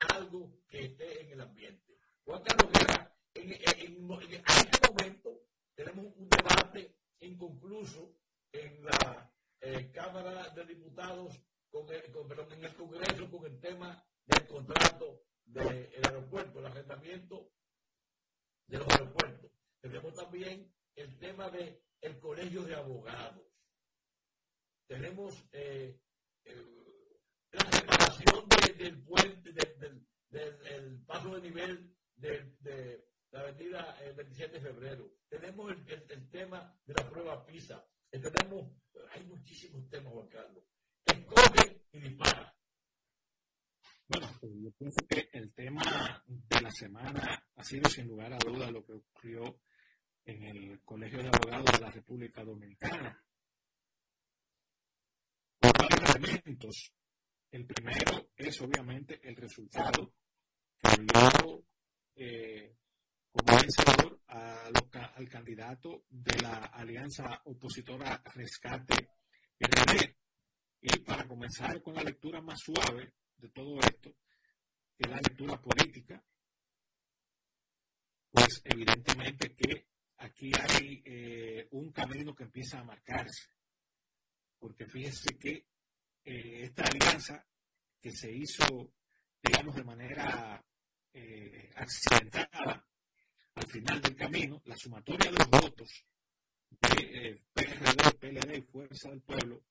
algo que esté en el ambiente. Juan Carlos Guerra, en, en, este momento tenemos un debate inconcluso en la eh, Cámara de Diputados, con perdón, en el Congreso con el tema del contrato del aeropuerto, el arrendamiento de los aeropuertos. Tenemos también el tema del el colegio de abogados. Tenemos eh, del puente, del, paso de nivel de, la avenida el 27 de febrero. Tenemos el, tema de la prueba PISA. Tenemos, hay muchísimos temas, Juan Carlos. Escoge y dispara. Bueno, pues yo pienso que el tema de la semana ha sido sin lugar a duda lo que ocurrió en el Colegio de Abogados de la República Dominicana. Por varios. El primero es obviamente el resultado que dio eh, como vencedor al candidato de la alianza opositora Rescate RD. Y para comenzar con la lectura más suave de todo esto, que es la lectura política, pues evidentemente que aquí hay eh, un camino que empieza a marcarse. Porque fíjese que eh, esta alianza que se hizo, digamos, de manera eh, accidentada al final del camino, la sumatoria de los votos de PRD, PLD y Fuerza del Pueblo,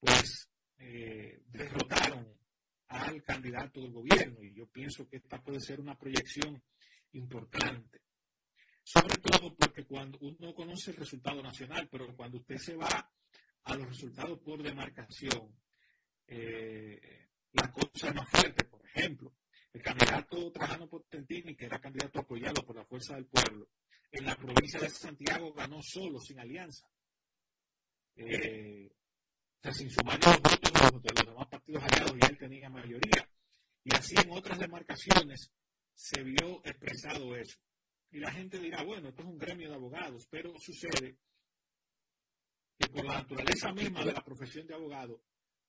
pues derrotaron al candidato del gobierno. Y yo pienso que esta puede ser una proyección importante sobre todo porque cuando uno conoce el resultado nacional, pero cuando usted se va a los resultados por demarcación, eh, la cosa es más fuerte. Por ejemplo, el candidato Trajano Potentini, que era candidato apoyado por la Fuerza del Pueblo, en la provincia de Santiago ganó solo, sin alianza. Eh, o sea, sin sumar los votos de los, demás partidos aliados, y él tenía mayoría. Y así en otras demarcaciones se vio expresado eso. Y la gente dirá, bueno, esto es un gremio de abogados, pero sucede que por la naturaleza misma de la profesión de abogado,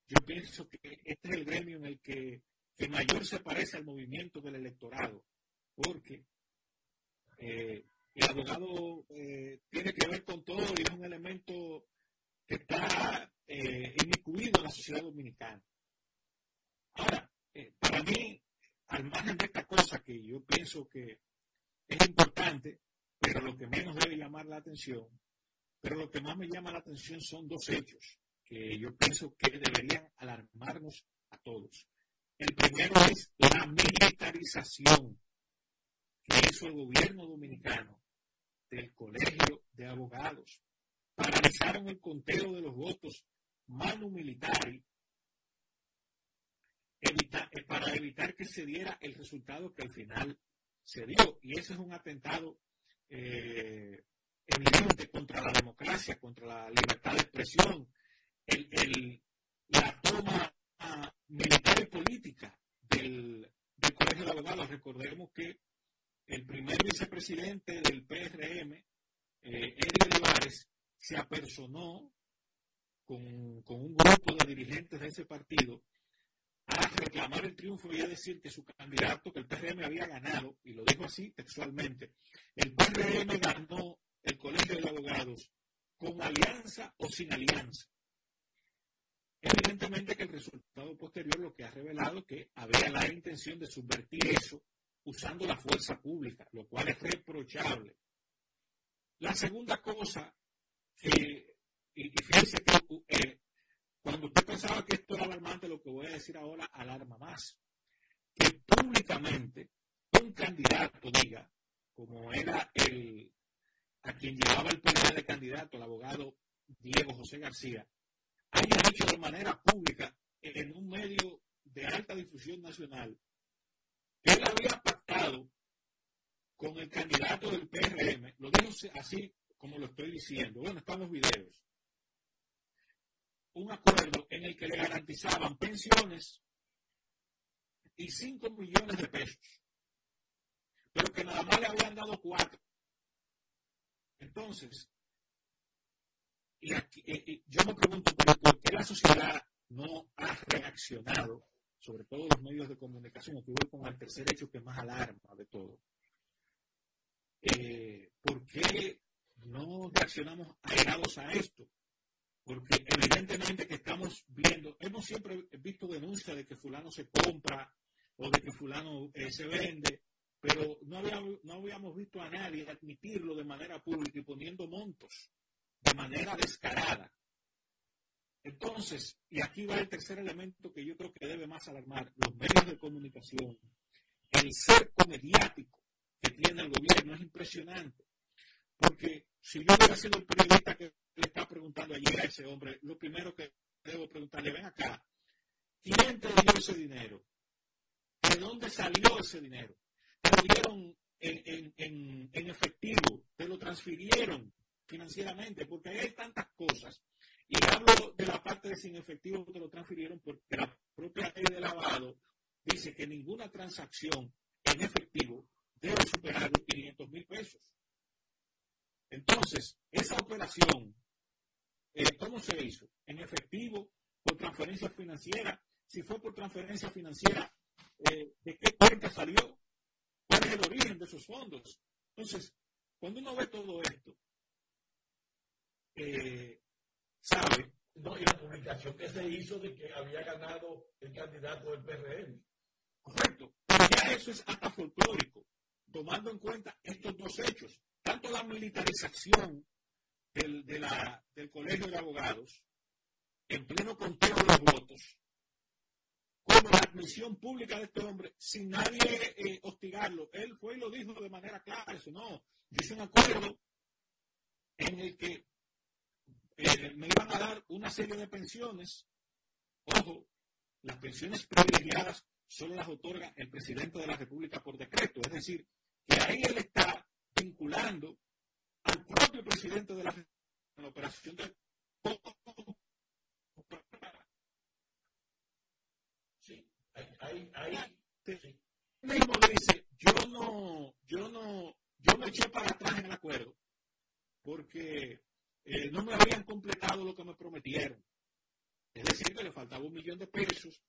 yo pienso que este es el gremio en el que, mayor se parece al movimiento del electorado, porque eh, el abogado eh, tiene que ver con todo y es un elemento que está eh, inmiscuido en la sociedad dominicana. Ahora, eh, para mí, al margen de esta cosa que yo pienso que es importante, pero lo que menos debe llamar la atención, pero lo que más me llama la atención son dos hechos que yo pienso que deberían alarmarnos a todos. El primero es la militarización que hizo el gobierno dominicano del Colegio de Abogados. Paralizaron el conteo de los votos manu militari eh, para evitar que se diera el resultado que al final se dio. Y ese es un atentado eh, evidente contra la democracia, contra la libertad de expresión, la toma militar y política del, Colegio de Abogados. Recordemos que el primer vicepresidente del PRM, eh, Olivares, se apersonó con, con un grupo de dirigentes de ese partido a reclamar el triunfo y a decir que su candidato, que el PRM había ganado, y lo dijo así textualmente, el PRM ganó el Colegio de Abogados con alianza o sin alianza. Evidentemente que el resultado posterior lo que ha revelado que había la intención de subvertir eso usando la fuerza pública, lo cual es reprochable. La segunda cosa que, y, fíjense que eh, cuando usted pensaba que esto era alarmante, lo que voy a decir ahora alarma más. Que públicamente un candidato diga, como era el a quien llevaba el poder de candidato, el abogado Diego José García, haya dicho de manera pública en un medio de alta difusión nacional que él había pactado con el candidato del PRM, lo dijo así como lo estoy diciendo, bueno, están los videos, un acuerdo en el que le garantizaban pensiones y 5 millones de pesos, pero que nada más le habían dado cuatro. Entonces, y, aquí, yo me pregunto por qué la sociedad no ha reaccionado sobre todo los medios de comunicación, que voy con el tercer hecho que más alarma de todo. Eh, ¿Por qué no reaccionamos airados a esto? Porque evidentemente que estamos viendo, hemos siempre visto denuncias de que fulano se compra o de que fulano eh, se vende, pero no no habíamos visto a nadie admitirlo de manera pública y poniendo montos de manera descarada. Entonces, y aquí va el tercer elemento que yo creo que debe más alarmar, los medios de comunicación, el cerco mediático que tiene el gobierno es impresionante. Porque si yo hubiera sido el periodista que le está preguntando ayer a ese hombre, lo primero que debo preguntarle, ven acá, ¿quién te dio ese dinero? ¿De dónde salió ese dinero? ¿Te lo dieron en, en, en efectivo? ¿Te lo transfirieron financieramente? Porque hay tantas cosas y hablo de la parte de sin efectivo que lo transfirieron porque la propia ley de lavado dice que ninguna transacción en efectivo debe superar los 500 mil pesos. Entonces, esa operación, eh, ¿cómo se hizo? En efectivo, por transferencia financiera. Si fue por transferencia financiera, eh, ¿de qué cuenta salió? ¿Cuál es el origen de esos fondos? Entonces, cuando uno ve todo esto, eh, sabe, no, y la publicación que se hizo de que había ganado el candidato del PRM. Correcto, ya eso es hasta folclórico, tomando en cuenta estos dos hechos, tanto la militarización del, de la, del colegio de abogados, en pleno conteo de los votos, como la admisión pública de este hombre, sin nadie eh, hostigarlo. Él fue y lo dijo de manera clara, eso no, dice un acuerdo en el que eh, me iban a dar una serie de pensiones. Ojo, las pensiones privilegiadas solo las otorga el presidente de la República por decreto. Es decir, que ahí él está vinculando al propio presidente de la, la operación de Sí, ahí, ahí, mismo dice, yo no, yo no, yo me eché para atrás en el acuerdo porque eh, no me habían completado lo que me prometieron. Es decir, que le faltaba un millón de pesos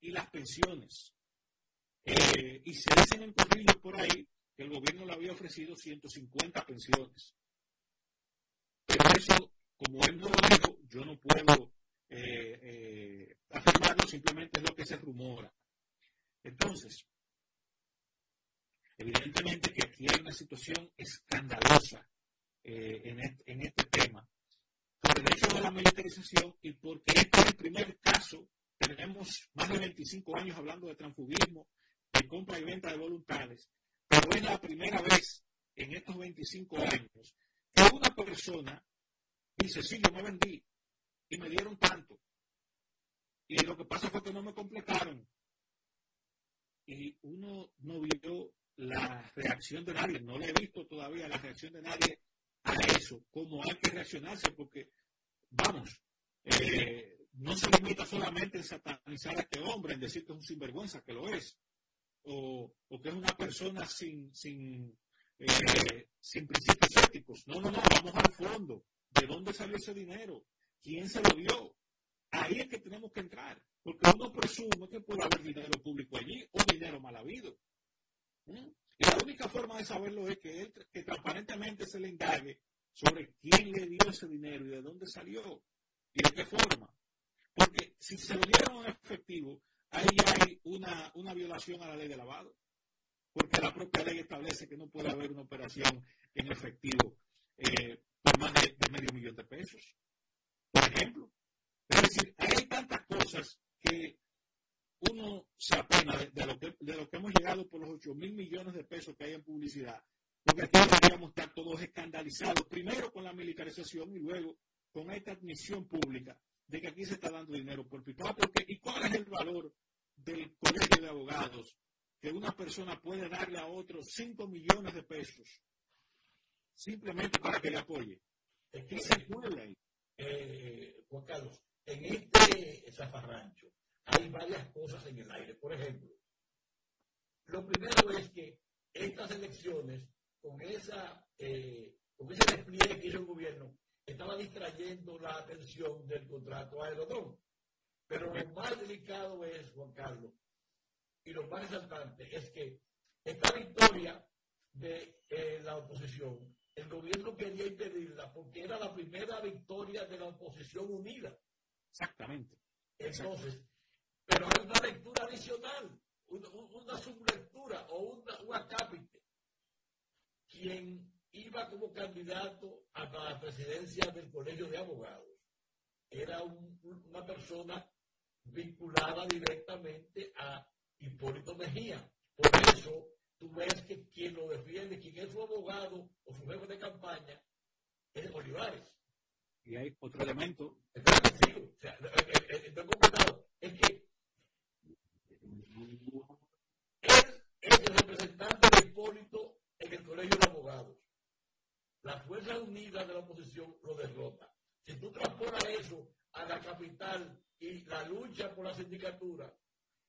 y las pensiones. Eh, y se dicen en corrillos por ahí que el gobierno le había ofrecido 150 pensiones. Pero eso, como él no lo dijo, yo no puedo eh, afirmarlo, simplemente es lo que se rumora. Entonces, evidentemente que aquí hay una situación escandalosa eh, en, este, tema, por el hecho de la militarización y porque este es el primer caso, tenemos más de 25 años hablando de transfugismo, de compra y venta de voluntades, pero es la primera vez en estos 25 años que una persona dice, sí, yo me vendí y me dieron tanto. Y lo que pasa fue que no me completaron. Y uno no vio la reacción de nadie, no le he visto todavía la reacción de nadie eso, cómo hay que reaccionarse, porque, vamos, eh, no se limita solamente en satanizar a este hombre, en decir que es un sinvergüenza, que lo es, o, que es una persona sin, sin, eh, sin principios éticos. No, no, no, vamos al fondo. ¿De dónde salió ese dinero? ¿Quién se lo dio? Ahí es que tenemos que entrar, porque uno presume que puede haber dinero público allí o dinero mal habido. ¿Mm? Y la única forma de saberlo es que, él, que transparentemente se le indague sobre quién le dio ese dinero y de dónde salió y de qué forma. Porque si se lo dieron en efectivo, ahí hay una, una violación a la ley de lavado. Porque la propia ley establece que no puede haber una operación en efectivo eh, por más de, medio millón de pesos. Por ejemplo. Es decir, hay tantas cosas que uno se apena de, lo que, de lo que hemos llegado por los 8 mil millones de pesos que hay en publicidad, porque aquí deberíamos estar todos escandalizados, primero con la militarización y luego con esta admisión pública de que aquí se está dando dinero por pipa. Porque, ¿Y cuál es el valor del colegio de abogados que una persona puede darle a otro 5 millones de pesos simplemente para que le apoye? Que se puede, eh, Juan Carlos, en este zafarrancho, hay varias cosas en el aire. Por ejemplo, lo primero es que estas elecciones, con, esa, eh, con ese despliegue que hizo el gobierno, estaba distrayendo la atención del contrato Aerodón. Pero lo más delicado es, Juan Carlos, y lo más resaltante es que esta victoria de eh, la oposición, el gobierno quería impedirla porque era la primera victoria de la oposición unida. Exactamente. Entonces, pero hay una lectura adicional, una, sublectura o una, un acápite. Quien iba como candidato a la presidencia del Colegio de Abogados era una persona vinculada directamente a Hipólito Mejía. Por eso tú ves que quien lo defiende, quien es su abogado o su jefe de campaña, es Olivares. Y hay otro elemento. es que él es el representante de Hipólito en el Colegio de Abogados. La Fuerza Unida de la oposición lo derrota. Si tú transportas eso a la capital y la lucha por la sindicatura,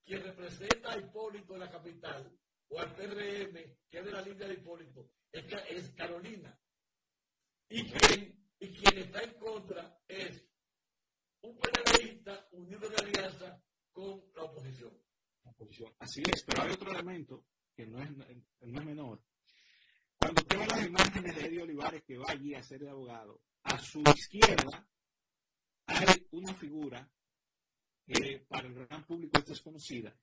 quien representa a Hipólito en la capital, o al PRM, que es de la línea de Hipólito, es, Carolina. Y quien, y quien está en contra es un PRMista unido en alianza con la oposición. Así es, pero hay otro elemento que no es, no es menor. Cuando tengo las imágenes de Eddie Olivares que va allí a ser abogado, a su izquierda hay una figura que para el gran público es desconocida,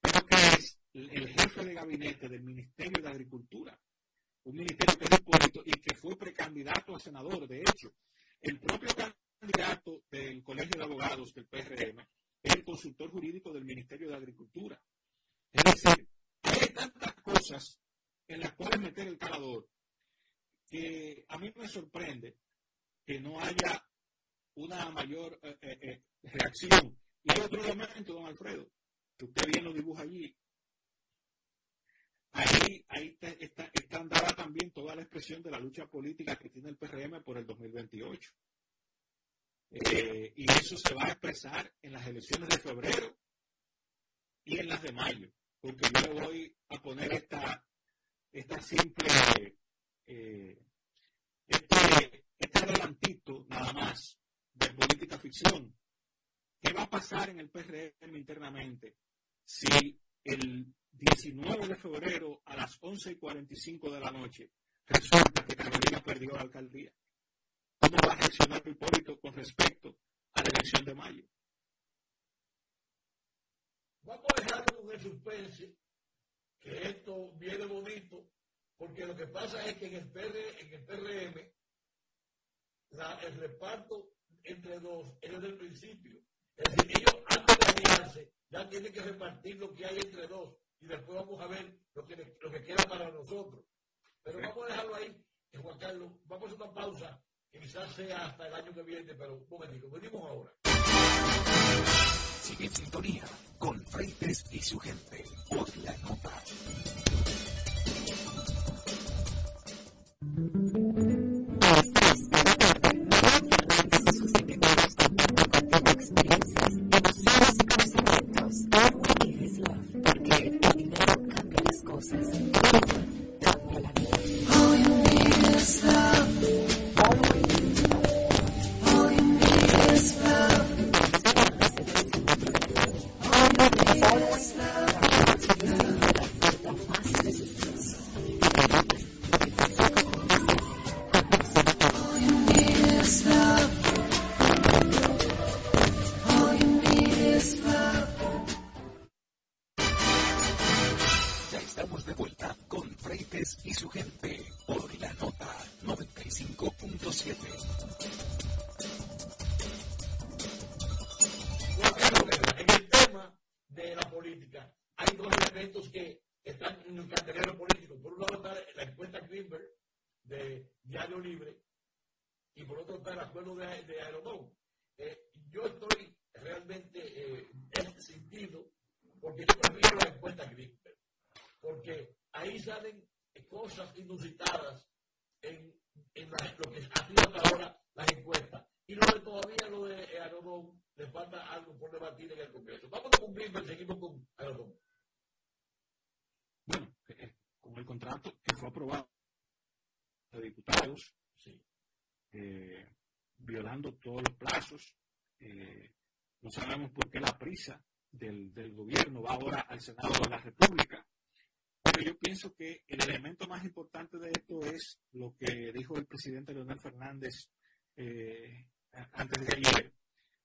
pero que es el jefe de gabinete del Ministerio de Agricultura, un ministerio que es Hipólito y que fue precandidato a senador, de hecho. El propio candidato del Colegio de Abogados del PRM es el consultor jurídico del Ministerio de Agricultura. Es decir, hay tantas cosas en las cuales meter el calador que a mí me sorprende que no haya una mayor eh, eh, eh, reacción. Y otro elemento, don Alfredo, que usted bien lo dibuja allí. Ahí, ahí está, está, también toda la expresión de la lucha política que tiene el PRM por el 2028. y eso se va a expresar en las elecciones de febrero y en las de mayo, porque yo le voy a poner esta, esta simple, este, este adelantito nada más de política ficción. ¿Qué va a pasar en el PRM internamente si el 19 de febrero a las 11 y 45 de la noche resulta que Carolina perdió la alcaldía? ¿Cómo va a reaccionar Hipólito con respecto a la elección de mayo? Vamos a dejarlo el suspense, que esto viene bonito, porque lo que pasa es que en el, en el PRM el reparto entre dos es desde el principio. Es decir, ellos antes de aliarse ya tienen que repartir lo que hay entre dos y después vamos a ver lo que, lo que queda para nosotros. Pero vamos a dejarlo ahí, eh, Juan Carlos, vamos a una pausa, que quizás sea hasta el año que viene, pero un momentito, venimos ahora. Sigue en sintonía con Freites y su gente por la nota. está acuerdo de, de Aerodón. Eh, yo estoy realmente eh, sentido porque yo prefiero la encuesta Greenberg, porque ahí salen cosas inusitadas presidente Leonel Fernández eh, antes de ayer,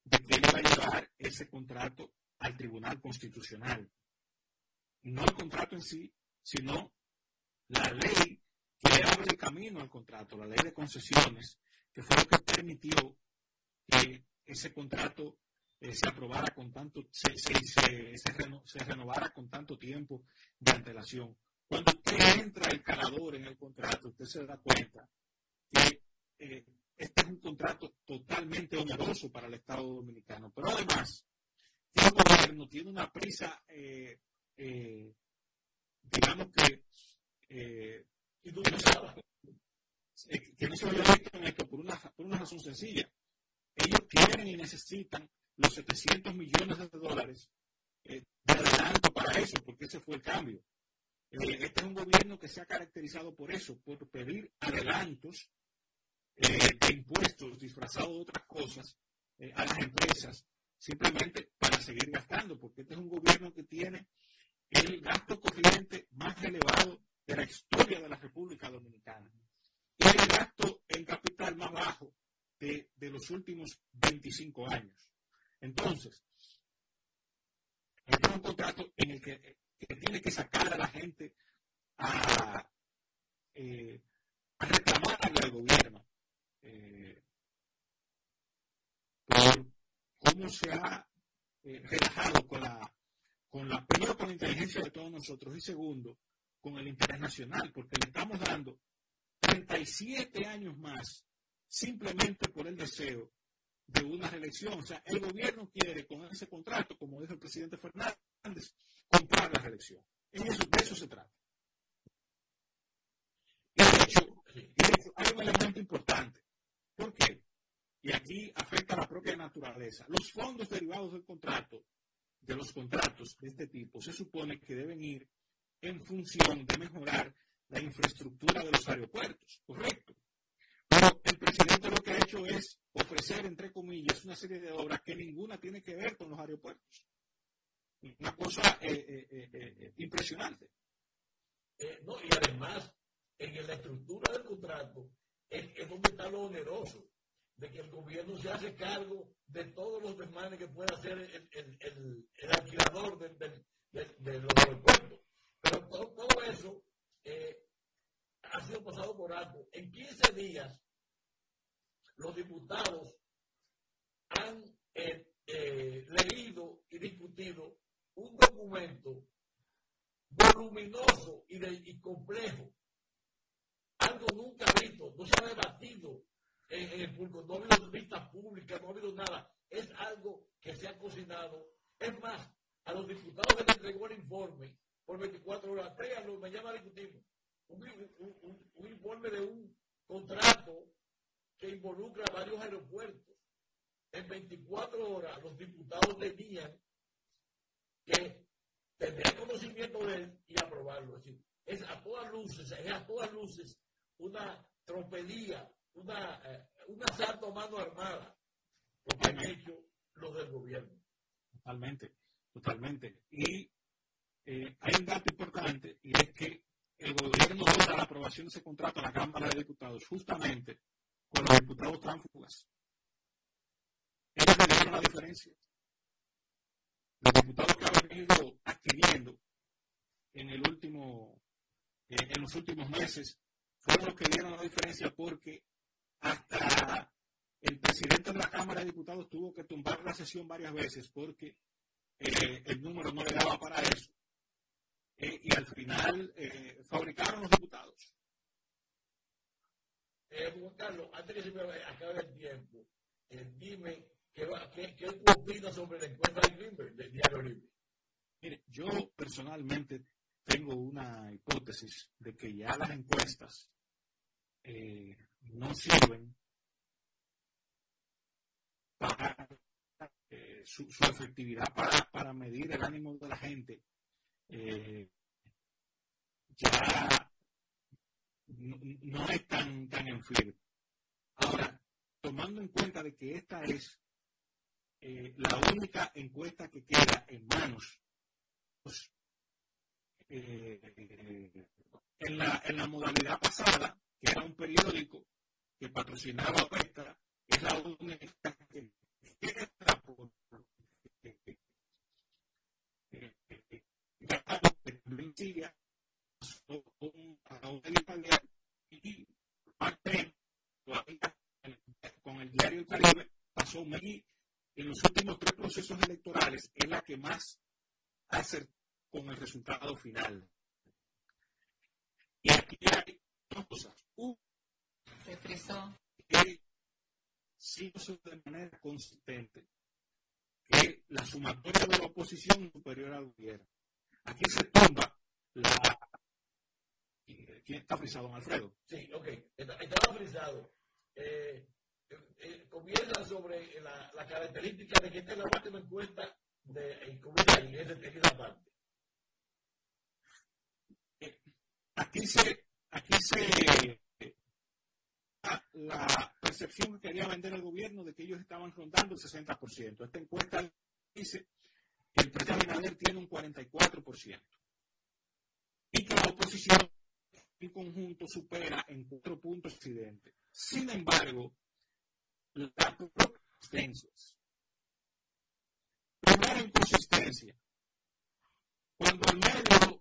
de que va a llevar ese contrato al Tribunal Constitucional. No el contrato en sí, sino la ley que abre el camino al contrato, la ley de concesiones, que fue lo que permitió que ese contrato eh, se aprobara con tanto, se, se, renovara con tanto tiempo de antelación. Cuando usted entra el calador en el contrato, usted se da cuenta eh, este es un contrato totalmente oneroso para el Estado dominicano. Pero además, el gobierno tiene una prisa, eh, digamos que, que no se vaya en esto por una, por una razón sencilla. Ellos quieren y necesitan los 700 millones de dólares eh, de adelanto para eso, porque ese fue el cambio. Eh, este es un gobierno que se ha caracterizado por eso, por pedir adelantos eh, de impuestos disfrazados de otras cosas a las empresas, simplemente para seguir gastando, porque este es un gobierno que tiene el gasto corriente más elevado de la historia de la República Dominicana y el gasto en capital más bajo de, de los últimos 25 años. Entonces, este es un contrato en el que, tiene que sacar a la gente a, eh, a reclamarle al gobierno eh, cómo se ha eh, relajado con la, con la, primero con la inteligencia de todos nosotros y segundo, con el interés nacional, porque le estamos dando 37 años más simplemente por el deseo de una reelección. O sea, el gobierno quiere con ese contrato, como dijo el presidente Fernández, comprar la reelección. En eso, de eso se trata. Y de hecho, hay un elemento importante. ¿Por qué? Y aquí afecta la propia naturaleza. Los fondos derivados del contrato, de los contratos de este tipo, se supone que deben ir en función de mejorar la infraestructura de los aeropuertos, ¿correcto? Pero el presidente lo que ha hecho es ofrecer, entre comillas, una serie de obras que ninguna tiene que ver con los aeropuertos. Una cosa eh, eh, eh, impresionante. no, y además, en la estructura del contrato es, donde está lo oneroso, de que el gobierno se hace cargo de todos los desmanes que pueda hacer el, alquilador de, los aeropuertos. Pero todo, eso ha sido pasado por alto. En 15 días los diputados han eh, eh, leído y discutido un documento voluminoso y, complejo, algo nunca visto, no se ha debatido en, el público, no ha habido vistas públicas, no ha habido nada, es algo que se ha cocinado. Es más, a los diputados que les entregó el informe por 24 horas, tréanlo, mañana discutimos. un informe de un contrato que involucra varios aeropuertos. En 24 horas los diputados tenían que tener conocimiento de él y aprobarlo. Es es a todas luces, es a todas luces una tropelía, una, eh, un mano armada, lo que han hecho los del gobierno. Totalmente, totalmente. Y eh, hay un dato importante y es que el gobierno da la aprobación de ese contrato a la Cámara de Diputados justamente con los diputados tránsfugas. Ellos dieron la diferencia. Los diputados que han venido adquiriendo en, en los últimos meses fueron los que dieron la diferencia porque hasta el presidente de la Cámara de Diputados tuvo que tumbar la sesión varias veces porque eh, el número no le daba para eso. Eh, y al final eh, fabricaron los diputados. Eh, Juan Carlos, antes que se me acabe el tiempo, eh, dime qué, qué, qué opinas sobre la encuesta de Greenberg, del Diario Libre. Mire, yo personalmente tengo una hipótesis de que ya las encuestas eh, no sirven para eh, su, efectividad para, para, medir el ánimo de la gente. Eh, ya no, es tan, tan en Ahora, tomando en cuenta de que esta es la única encuesta que queda en manos pues, eh, en, la, en la modalidad pasada, que era un periódico que patrocinaba Cuesta, es la única que queda por, a un y parte con el diario El Caribe pasó electorales es la que más hace con el resultado final. Y aquí hay dos cosas. Uno, que sí de manera consistente que la sumatoria de la oposición es superior al gobierno. Aquí se tumba la... ¿Quién está frisado, don Alfredo? Sí, ok. Estaba frisado. Eh, eh, comienza sobre la, la, característica de que esta es la última encuesta de comienza en, esa parte. Aquí se, aquí se la percepción que quería vender el gobierno de que ellos estaban rondando el 60%. Esta encuesta dice que el presidente Abinader tiene un 44% y que la oposición en conjunto supera en cuatro puntos presidente. Sin embargo, la inconsistencias. Primera inconsistencia. Cuando el medio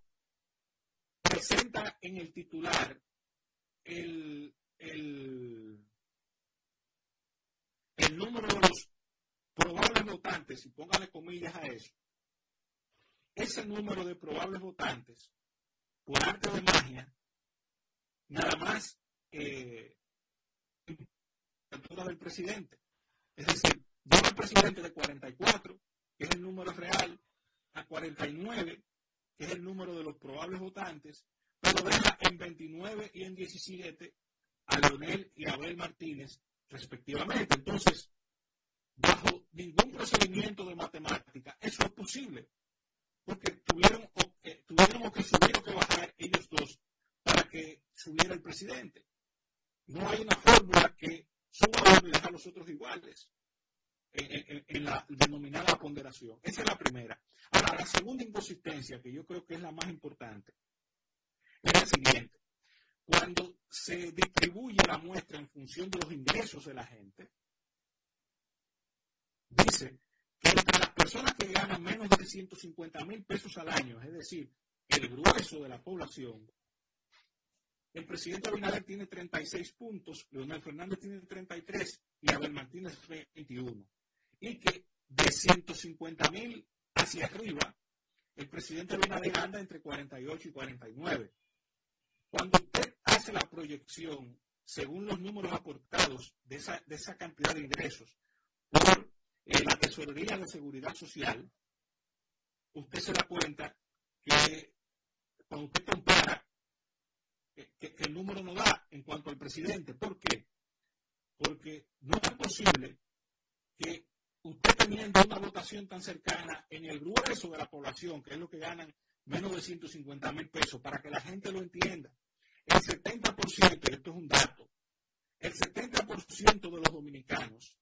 presenta en el titular el, el, el número de los probables votantes, y póngale comillas a eso, ese número de probables votantes, por arte de magia, nada más eh, del presidente. Es decir, lleva el presidente de 44, que es el número real, a 49, que es el número de los probables votantes, pero deja en 29 y en 17 a Leonel y Abel Martínez, respectivamente. Entonces, bajo ningún procedimiento de matemática, eso es posible, porque tuvieron, que, tuvieron que subir o que bajar ellos dos para que subiera el presidente. No hay una fórmula que suba y deja a los otros iguales en, la denominada ponderación. Esa es la primera. Ahora, la segunda inconsistencia, que yo creo que es la más importante, es la siguiente. Cuando se distribuye la muestra en función de los ingresos de la gente, dice que entre las personas que ganan menos de 150 mil pesos al año, es decir, el grueso de la población, el presidente Abinader tiene 36 puntos, Leonel Fernández tiene 33 y Abel Martínez 21. Y que de 150 mil hacia arriba, el presidente Abinader anda entre 48 y 49. Cuando usted hace la proyección, según los números aportados de esa, de esa cantidad de ingresos por eh, la Tesorería de Seguridad Social, usted se da cuenta que cuando usted compara que, el número no da en cuanto al presidente. ¿Por qué? Porque no es posible que usted teniendo una votación tan cercana en el grueso de la población, que es lo que ganan menos de 150 mil pesos, para que la gente lo entienda, el 70%, y esto es un dato, el 70% de los dominicanos,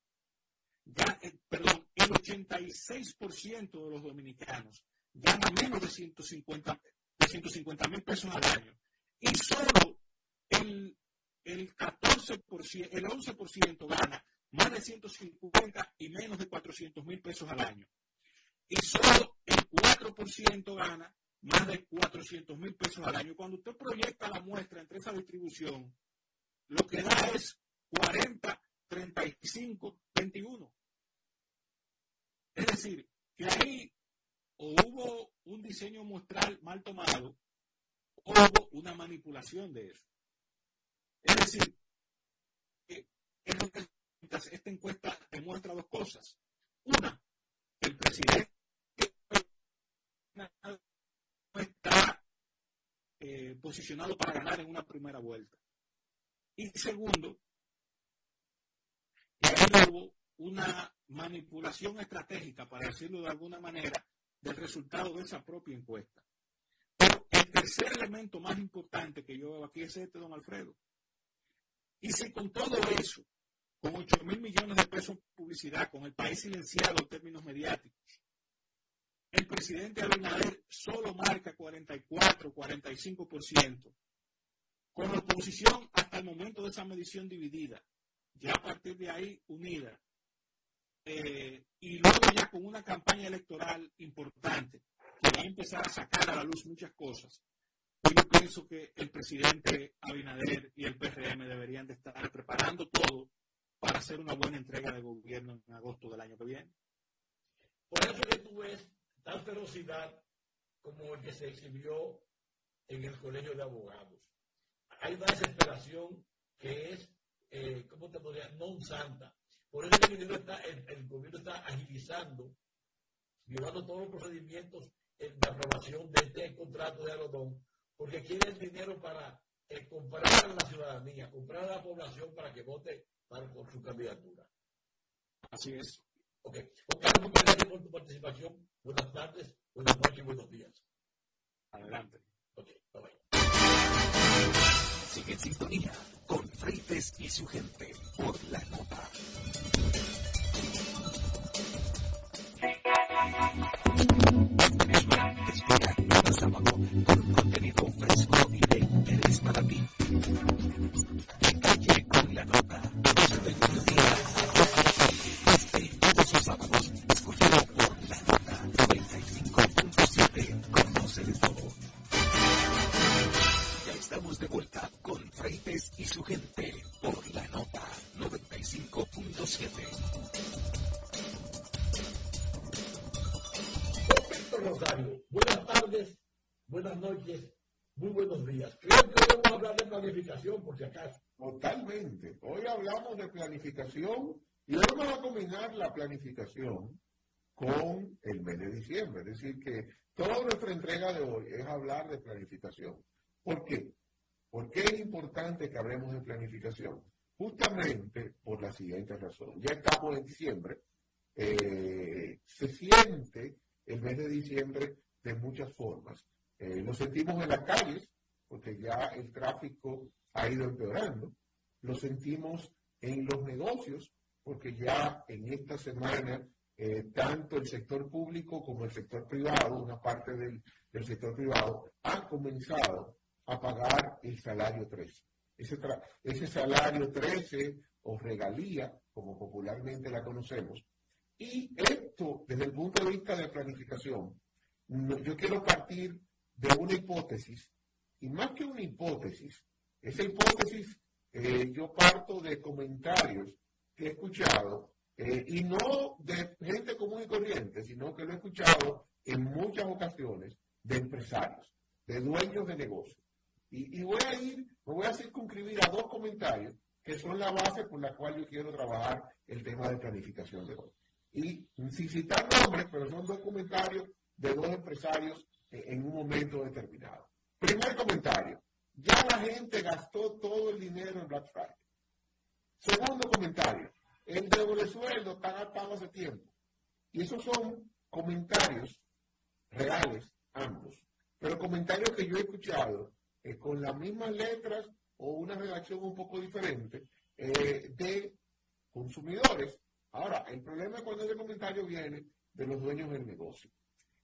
ya, eh, perdón, el 86% de los dominicanos ganan menos de 150 mil pesos al año y solo el, el 14%, el 11% gana más de 150 y menos de 400 mil pesos al año. Y solo el 4% gana más de 400 mil pesos al año. Cuando usted proyecta la muestra entre esa distribución, lo que da es 40, 35, 21. Es decir, que ahí o hubo un diseño muestral mal tomado hubo una manipulación de eso. Es decir, esta encuesta demuestra dos cosas. Una, el presidente no está eh, posicionado para ganar en una primera vuelta. Y segundo, que hubo una manipulación estratégica, para decirlo de alguna manera, del resultado de esa propia encuesta tercer elemento más importante que yo veo aquí es este, don Alfredo. Y si con todo eso, con 8 mil millones de pesos en publicidad, con el país silenciado en términos mediáticos, el presidente Abinader solo marca 44, 45%, con la oposición hasta el momento de esa medición dividida, ya a partir de ahí unida, eh, y luego ya con una campaña electoral importante que va a empezar a sacar a la luz muchas cosas, yo pienso que el presidente Abinader y el PRM deberían de estar preparando todo para hacer una buena entrega de gobierno en agosto del año que viene. Por eso que tú ves tal ferocidad como el que se exhibió en el Colegio de Abogados. Hay una desesperación que es, eh, ¿cómo te podría? Non santa. Por eso el gobierno está, el, gobierno está agilizando, llevando todos los procedimientos de aprobación de este contrato de Alodón, porque quiere el dinero para eh, comprar a la ciudadanía, comprar a la población para que vote para, por su candidatura. Así es. Ok. Carlos, muchas gracias por tu participación. Buenas tardes, buenas noches y buenos días. Adelante. Ok, bye bye. Sigue en sintonía con Freites y su gente por la nota. Sábado con contenido fresco y de interés para ti. De calle con la nota. 12 del mediodía Este todos los sábados. Escúchalo por la nota 95.7. Conoce de todo. Ya estamos de vuelta con Freites y su gente planificación y hoy vamos a combinar la planificación con el mes de diciembre. Es decir, que toda nuestra entrega de hoy es hablar de planificación. ¿Por qué? ¿Por qué es importante que hablemos de planificación? Justamente por la siguiente razón. Ya estamos en diciembre. Eh, se siente el mes de diciembre de muchas formas. Eh, lo sentimos en las calles, porque ya el tráfico ha ido empeorando. Lo sentimos en los negocios, porque ya en esta semana eh, tanto el sector público como el sector privado, una parte del, sector privado, han comenzado a pagar el salario 13. Ese, ese salario 13 o regalía, como popularmente la conocemos, y esto, desde el punto de vista de planificación, yo quiero partir de una hipótesis, y más que una hipótesis, esa hipótesis eh, yo parto de comentarios que he escuchado, eh, y no de gente común y corriente, sino que lo he escuchado en muchas ocasiones de empresarios, de dueños de negocios. Y, y voy a ir, me voy a circunscribir a dos comentarios que son la base por la cual yo quiero trabajar el tema de planificación de hoy. Y sin citar nombres, pero son dos comentarios de dos empresarios en un momento determinado. Primer comentario, ya la gente gastó todo el dinero en Black Friday. Segundo comentario, el doble sueldo está gastado hace tiempo. Y esos son comentarios reales, ambos. Pero comentarios que yo he escuchado con las mismas letras o una redacción un poco diferente eh, de consumidores Ahora, el problema es cuando ese comentario viene de los dueños del negocio.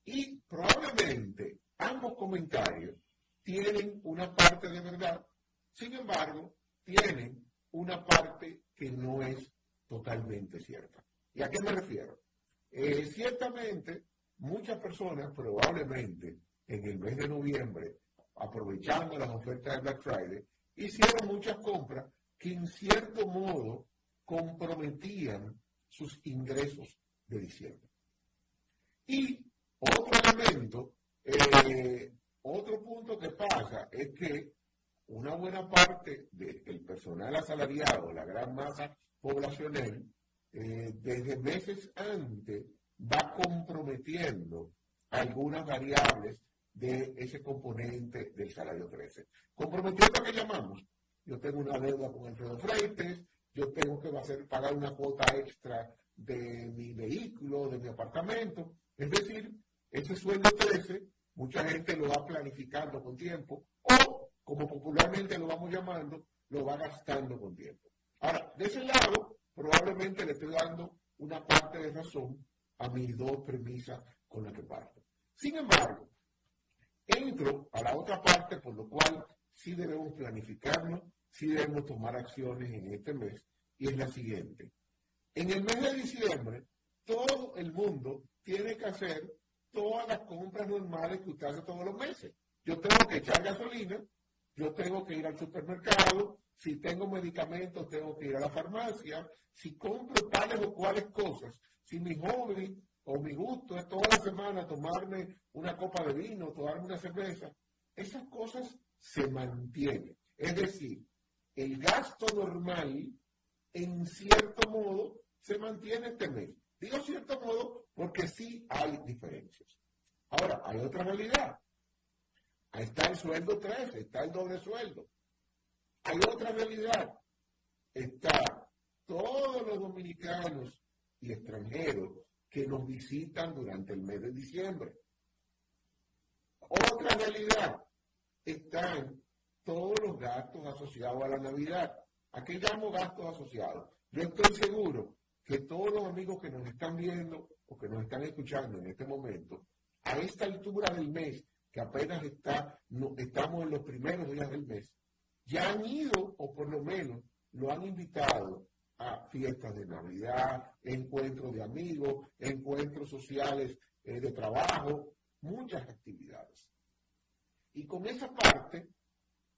Y probablemente ambos comentarios tienen una parte de verdad, sin embargo, tienen una parte que no es totalmente cierta. ¿Y a qué me refiero? Eh, ciertamente, muchas personas probablemente en el mes de noviembre, aprovechando las ofertas de Black Friday, hicieron muchas compras que en cierto modo comprometían sus ingresos de diciembre. Y otro elemento, eh, otro punto que pasa es que una buena parte del personal asalariado, la gran masa poblacional, eh, desde meses antes va comprometiendo algunas variables de ese componente del salario 13. Comprometiendo que llamamos, yo tengo una deuda con Alfredo Freites, yo tengo que hacer, pagar una cuota extra de mi vehículo, de mi apartamento. Es decir, ese sueldo 13, mucha gente lo va planificando con tiempo o, como popularmente lo vamos llamando, lo va gastando con tiempo. Ahora, de ese lado, probablemente le estoy dando una parte de razón a mis dos premisas con las que parto. Sin embargo, entro a la otra parte por lo cual sí debemos planificarnos, sí debemos tomar acciones en este mes, y es la siguiente. En el mes de diciembre, todo el mundo tiene que hacer todas las compras normales que usted hace todos los meses. Yo tengo que echar gasolina, yo tengo que ir al supermercado, si tengo medicamentos tengo que ir a la farmacia, si compro tales o cuales cosas, si mi hobby o mi gusto es toda la semana tomarme una copa de vino, tomarme una cerveza, esas cosas se mantienen. Es decir, el gasto normal, en cierto modo, se mantiene este mes. Digo cierto modo porque sí hay diferencias. Ahora, hay otra realidad. Ahí está el sueldo 3, está el doble sueldo. Hay otra realidad. Está todos los dominicanos y extranjeros que nos visitan durante el mes de diciembre. Otra realidad. Están todos los gastos asociados a la Navidad. ¿A qué llamo gastos asociados? Yo estoy seguro que todos los amigos que nos están viendo o que nos están escuchando en este momento, a esta altura del mes, que apenas está, estamos en los primeros días del mes, ya han ido o por lo menos lo han invitado a fiestas de Navidad, encuentros de amigos, encuentros sociales eh, de trabajo, muchas actividades. Y con esa parte,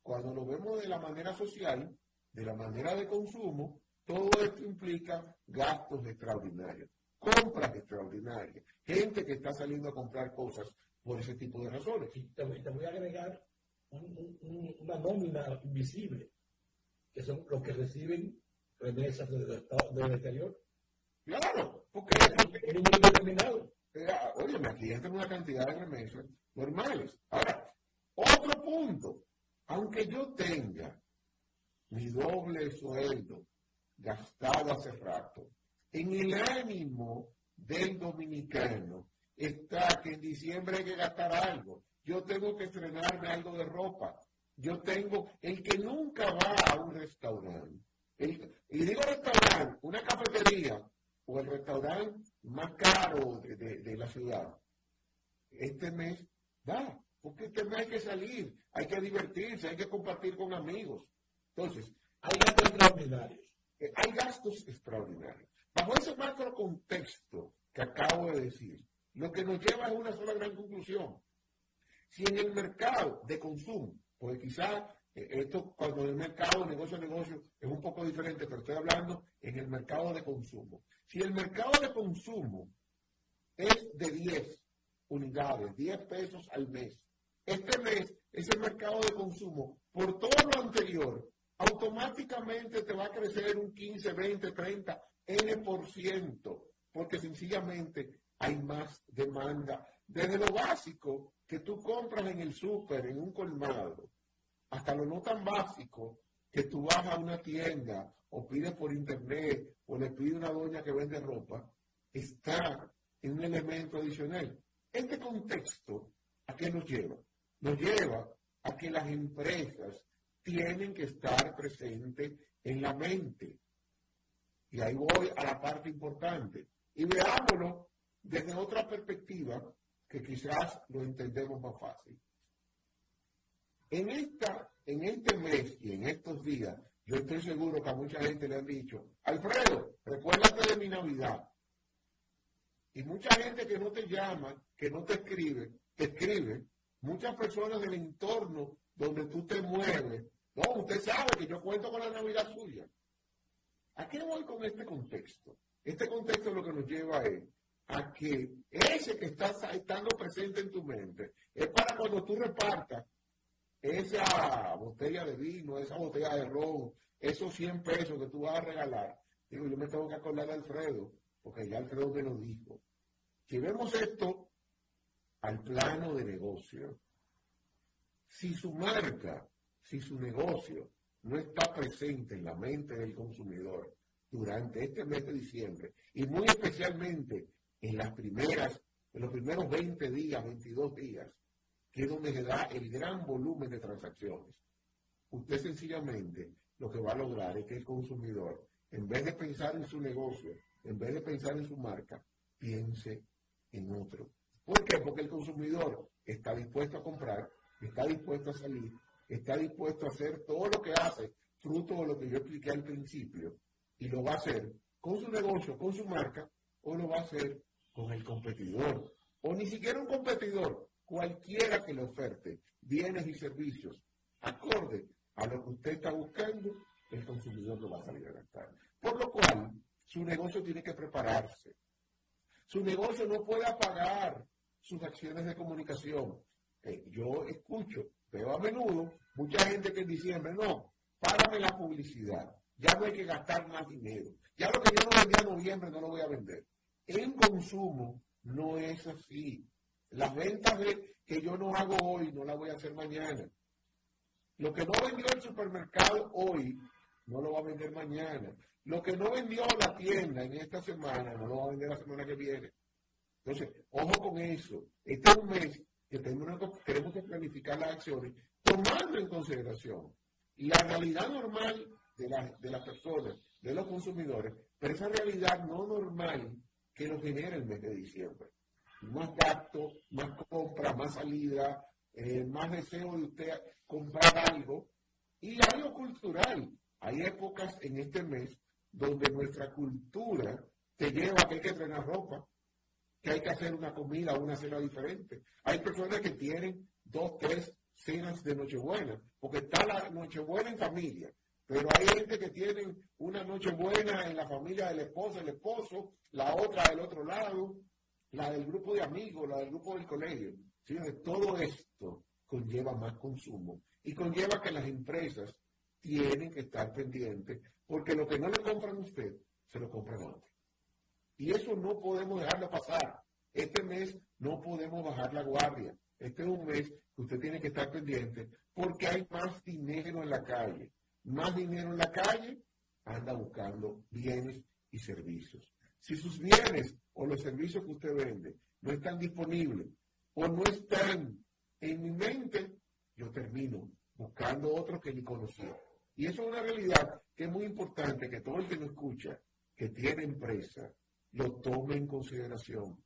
cuando lo vemos de la manera social, de la manera de consumo, todo esto implica gastos extraordinarios, compras extraordinarias, gente que está saliendo a comprar cosas por ese tipo de razones. Y te, voy a agregar una nómina invisible, que son los que reciben remesas del, del exterior. Claro, porque es un determinado. Oye, aquí entra una cantidad de remesas normales. Ahora, otro punto, aunque yo tenga mi doble sueldo gastado hace rato, en el ánimo del dominicano está que en diciembre hay que gastar algo. Yo tengo que estrenarme algo de ropa. Yo tengo, el que nunca va a un restaurante, y digo restaurante, una cafetería o el restaurante más caro de, la ciudad, este mes va, porque este mes hay que salir, hay que divertirse, hay que compartir con amigos. Entonces, hay gastos extraordinarios. Eh, hay gastos extraordinarios. Bajo ese macro contexto que acabo de decir, lo que nos lleva a una sola gran conclusión. Si en el mercado de consumo, pues quizás eh, esto cuando el mercado, negocio a negocio, es un poco diferente, pero estoy hablando en el mercado de consumo. Si el mercado de consumo es de 10 unidades, 10 pesos al mes, este mes ese mercado de consumo, por todo lo anterior, automáticamente te va a crecer un 15, 20, 30, N por ciento, porque sencillamente hay más demanda. Desde lo básico que tú compras en el súper, en un colmado, hasta lo no tan básico que tú vas a una tienda o pides por internet o le pides a una doña que vende ropa, está en un elemento adicional. Este contexto, ¿a qué nos lleva? Nos lleva a que las empresas tienen que estar presentes en la mente. Y ahí voy a la parte importante. Y veámoslo desde otra perspectiva que quizás lo entendemos más fácil. En, esta, en este mes y en estos días, yo estoy seguro que a mucha gente le han dicho, Alfredo, recuérdate de mi Navidad. Y mucha gente que no te llama, que no te escribe, te escribe, muchas personas del entorno donde tú te mueves. No, usted sabe que yo cuento con la Navidad suya. ¿A qué voy con este contexto? Este contexto lo que nos lleva a que ese que está estando presente en tu mente es para cuando tú repartas esa botella de vino, esa botella de ron, esos 100 pesos que tú vas a regalar. Digo, yo me tengo que acordar Alfredo, porque ya Alfredo me lo dijo. Si vemos esto al plano de negocio, si su marca, si su negocio no está presente en la mente del consumidor durante este mes de diciembre, y muy especialmente en las primeras, en los primeros 20 días, 22 días, que es donde se da el gran volumen de transacciones. Usted sencillamente lo que va a lograr es que el consumidor en vez de pensar en su negocio, en vez de pensar en su marca, piense en otro. ¿Por qué? Porque el consumidor está dispuesto a comprar, está dispuesto a salir, está dispuesto a hacer todo lo que hace, fruto de lo que yo expliqué al principio, y lo va a hacer con su negocio, con su marca, o lo va a hacer con el competidor, o ni siquiera un competidor, cualquiera que le oferte bienes y servicios acorde a lo que usted está buscando, el consumidor lo va a salir a gastar. Por lo cual, su negocio tiene que prepararse. Su negocio no puede apagar sus acciones de comunicación. Yo escucho, veo a menudo, mucha gente que en diciembre, no, párame la publicidad, ya no hay que gastar más dinero. Ya lo que yo no vendía en noviembre no lo voy a vender. En consumo no es así. Las ventas que yo no hago hoy no las voy a hacer mañana. Lo que no vendió el supermercado hoy no lo va a vender mañana. Lo que no vendió la tienda en esta semana no lo va a vender la semana que viene. Entonces, ojo con eso. Este es un mes que tenemos que planificar las acciones tomando en consideración la realidad normal de, las personas, de los consumidores, pero esa realidad no normal que nos genera el mes de diciembre. Más gasto, más compra, más salida, eh, más deseo de usted comprar algo y algo cultural. Hay épocas en este mes donde nuestra cultura te lleva a que hay que entrenar ropa, que hay que hacer una comida o una cena diferente. Hay personas que tienen dos, tres cenas de Nochebuena, porque está la Nochebuena en familia, pero hay gente que tiene una Nochebuena en la familia del esposo, el esposo, la otra del otro lado, la del grupo de amigos, la del grupo del colegio. Todo esto conlleva más consumo y conlleva que las empresas tienen que estar pendientes porque lo que no le compran a usted, se lo compran a otro. Y eso no podemos dejarlo pasar. Este mes no podemos bajar la guardia. Este es un mes que usted tiene que estar pendiente porque hay más dinero en la calle. Más dinero en la calle, anda buscando bienes y servicios. Si sus bienes o los servicios que usted vende no están disponibles o no están en mi mente, yo termino buscando otro que ni conocía. Y eso es una realidad que es muy importante que todo el que nos escucha, que tiene empresa, lo tome en consideración.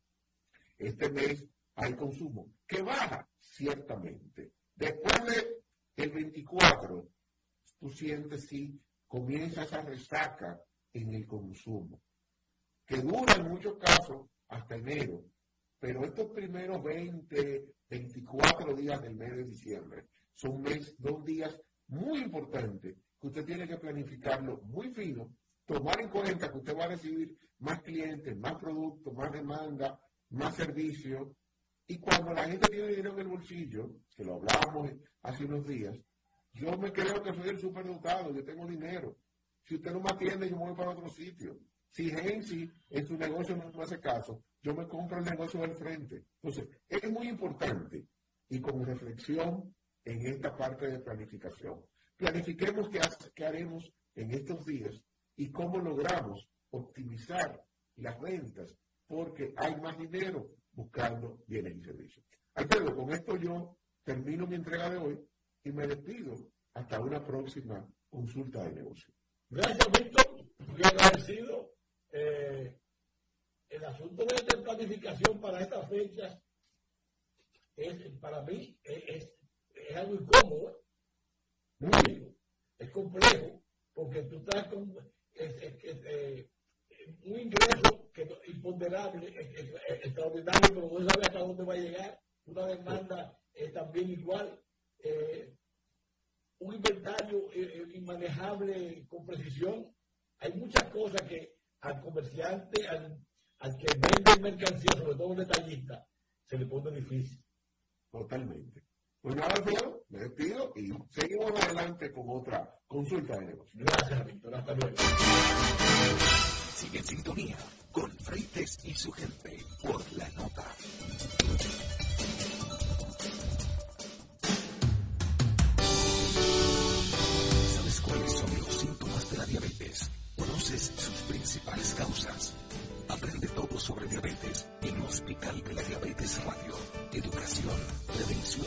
Este mes hay consumo que baja, ciertamente. Después del 24, tú sientes si comienza esa resaca en el consumo, que dura en muchos casos hasta enero, pero estos primeros 20, 24 días del mes de diciembre son mes, dos días muy importantes que usted tiene que planificarlo muy fino, tomar en cuenta que usted va a recibir más clientes, más productos, más demanda, más servicios. Y cuando la gente tiene dinero en el bolsillo, que lo hablábamos hace unos días, yo me creo que soy el superdotado, yo tengo dinero. Si usted no me atiende, yo me voy para otro sitio. Si Gensi en su negocio no me hace caso, yo me compro el negocio del frente. Entonces, es muy importante y con reflexión en esta parte de planificación. Planifiquemos qué, haremos en estos días y cómo logramos optimizar las ventas porque hay más dinero buscando bienes y servicios. Alfredo, con esto yo termino mi entrega de hoy y me despido hasta una próxima consulta de negocio. Gracias, Víctor. Muy agradecido. Eh, el asunto de la planificación para estas fechas es, para mí es, algo incómodo, es complejo, porque tú estás con eh, un ingreso que, imponderable, extraordinario, pero no sabes hasta dónde va a llegar, una demanda también igual, eh, un inventario eh, inmanejable con precisión. Hay muchas cosas que al comerciante, al, al que vende mercancía, sobre todo detallista, se le pone difícil. Totalmente. Pues nada, Alfredo, me despido y seguimos adelante con otra consulta de negocio. Gracias, Víctor. Hasta luego. Sigue en sintonía con Freites y su gente por la nota. ¿Sabes cuáles son los síntomas de la diabetes? ¿Conoces sus principales causas? Aprende todo sobre diabetes en Hospital de la Diabetes Radio. Educación, prevención,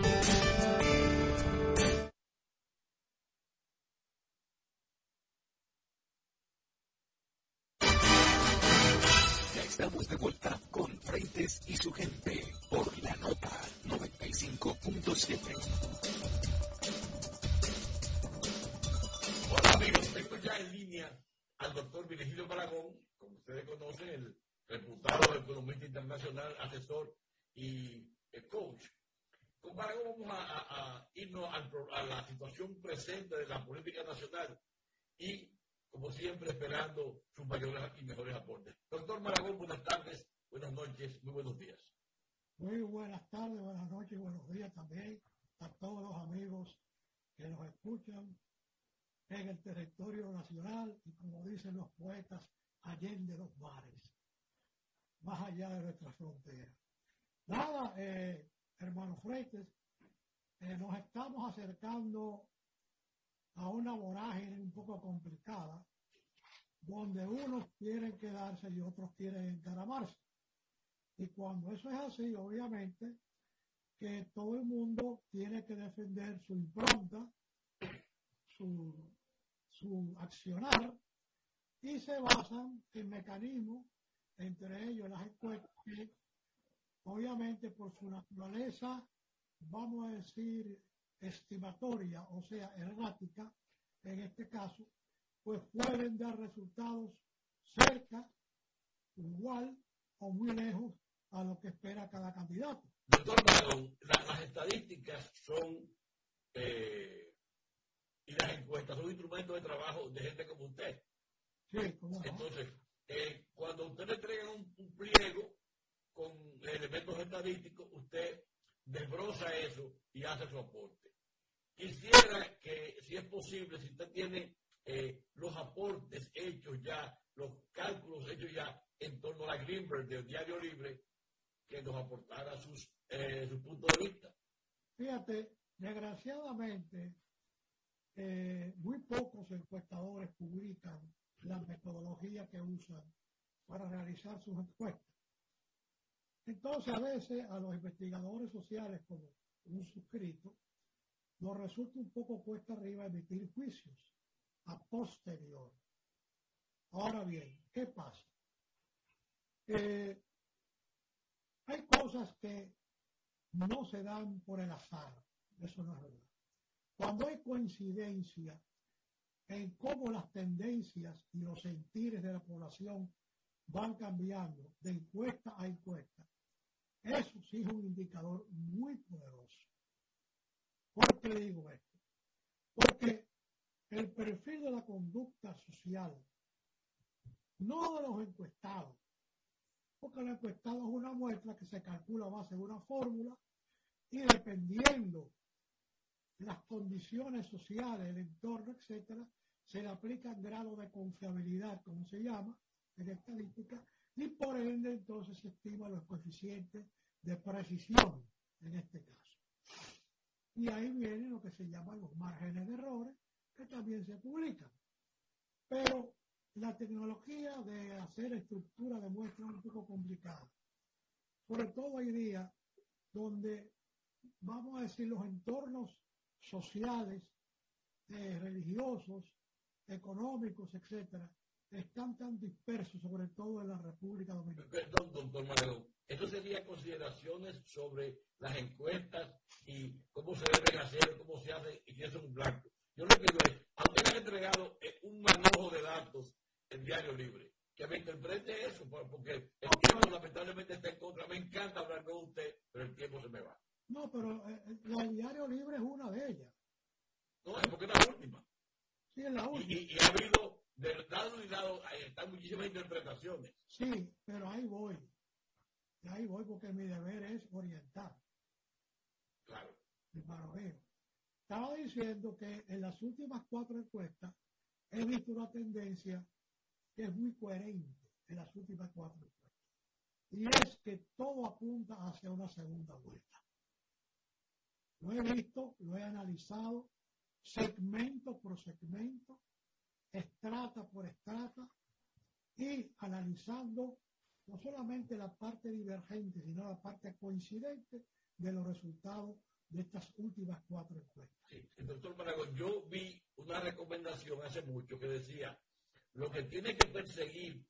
y mejores aportes. Doctor Maragón, buenas tardes, buenas noches, muy buenos días. Muy buenas tardes, buenas noches buenos días también a todos los amigos que nos escuchan en el territorio nacional y como dicen los poetas, allende los mares, más allá de nuestras fronteras. Nada, eh, hermanos Freites, eh, nos estamos acercando a una vorágine un poco complicada, donde unos quieren quedarse y otros quieren encaramarse. Y cuando eso es así, obviamente, que todo el mundo tiene que defender su impronta, su, su accionar, y se basan en mecanismos, entre ellos las encuestas, que obviamente por su naturaleza, vamos a decir, estimatoria, o sea, errática, en este caso, pues pueden dar resultados cerca, igual o muy lejos a lo que espera cada candidato. Doctor Maragón, la- las estadísticas son eh, y las encuestas son instrumentos de trabajo de gente como usted. Sí, cómo. Entonces, eh, cuando usted le entrega un, un pliego con elementos estadísticos, usted desbroza eso y hace su aporte. Quisiera que, si es posible, si usted tiene eh, los aportes hechos ya, los cálculos hechos ya en torno a la Greenberg del Diario Libre, que nos aportara sus, eh, su punto de vista. Fíjate, desgraciadamente, eh, muy pocos encuestadores publican la metodología que usan para realizar sus encuestas. Entonces, a veces a los investigadores sociales, como un suscrito, nos resulta un poco cuesta arriba emitir juicios a posterior. Ahora bien, ¿qué pasa? Eh, hay cosas que no se dan por el azar, eso no es verdad. Cuando hay coincidencia en cómo las tendencias y los sentires de la población van cambiando de encuesta a encuesta, eso sí es un indicador muy poderoso. ¿Por qué digo esto? Porque el perfil de la conducta social, no de los encuestados, porque el encuestado es una muestra que se calcula a base de una fórmula y dependiendo las condiciones sociales, el entorno, etcétera, se le aplica grado de confiabilidad, como se llama en estadística, y por ende entonces se estima los coeficientes de precisión en este caso. Y ahí vienen lo que se llaman los márgenes de errores, también se publican. Pero la tecnología de hacer estructura de muestra es un poco complicada. Sobre todo hoy día, donde, vamos a decir, los entornos sociales, eh, religiosos, económicos, etcétera, están tan dispersos, sobre todo en la República Dominicana. Perdón, doctor Maragón. Eso sería consideraciones sobre las encuestas y cómo se deben hacer, cómo se hace y si es un blanco. Yo lo que a usted le han entregado eh, un manojo de datos en Diario Libre. Que me interprete eso, por- porque el tiempo lamentablemente está en contra. Me encanta hablar con usted, pero el tiempo se me va. No, pero eh, eh, la diario libre es una de ellas. No, es porque es la última. Sí, es la última. y- y ha habido, de lado y lado, están muchísimas interpretaciones. Sí, pero ahí voy. Y ahí voy porque mi deber es orientar, Claro. hermano mío. Estaba diciendo que en las últimas cuatro encuestas he visto una tendencia que es muy coherente en las últimas cuatro encuestas. Y es que todo apunta hacia una segunda vuelta. Lo he visto, lo he analizado, segmento por segmento, estrata por estrata y analizando no solamente la parte divergente, sino la parte coincidente de los resultados de estas últimas cuatro encuestas. Sí, doctor Maragón, yo vi una recomendación hace mucho que decía, lo que tiene que perseguir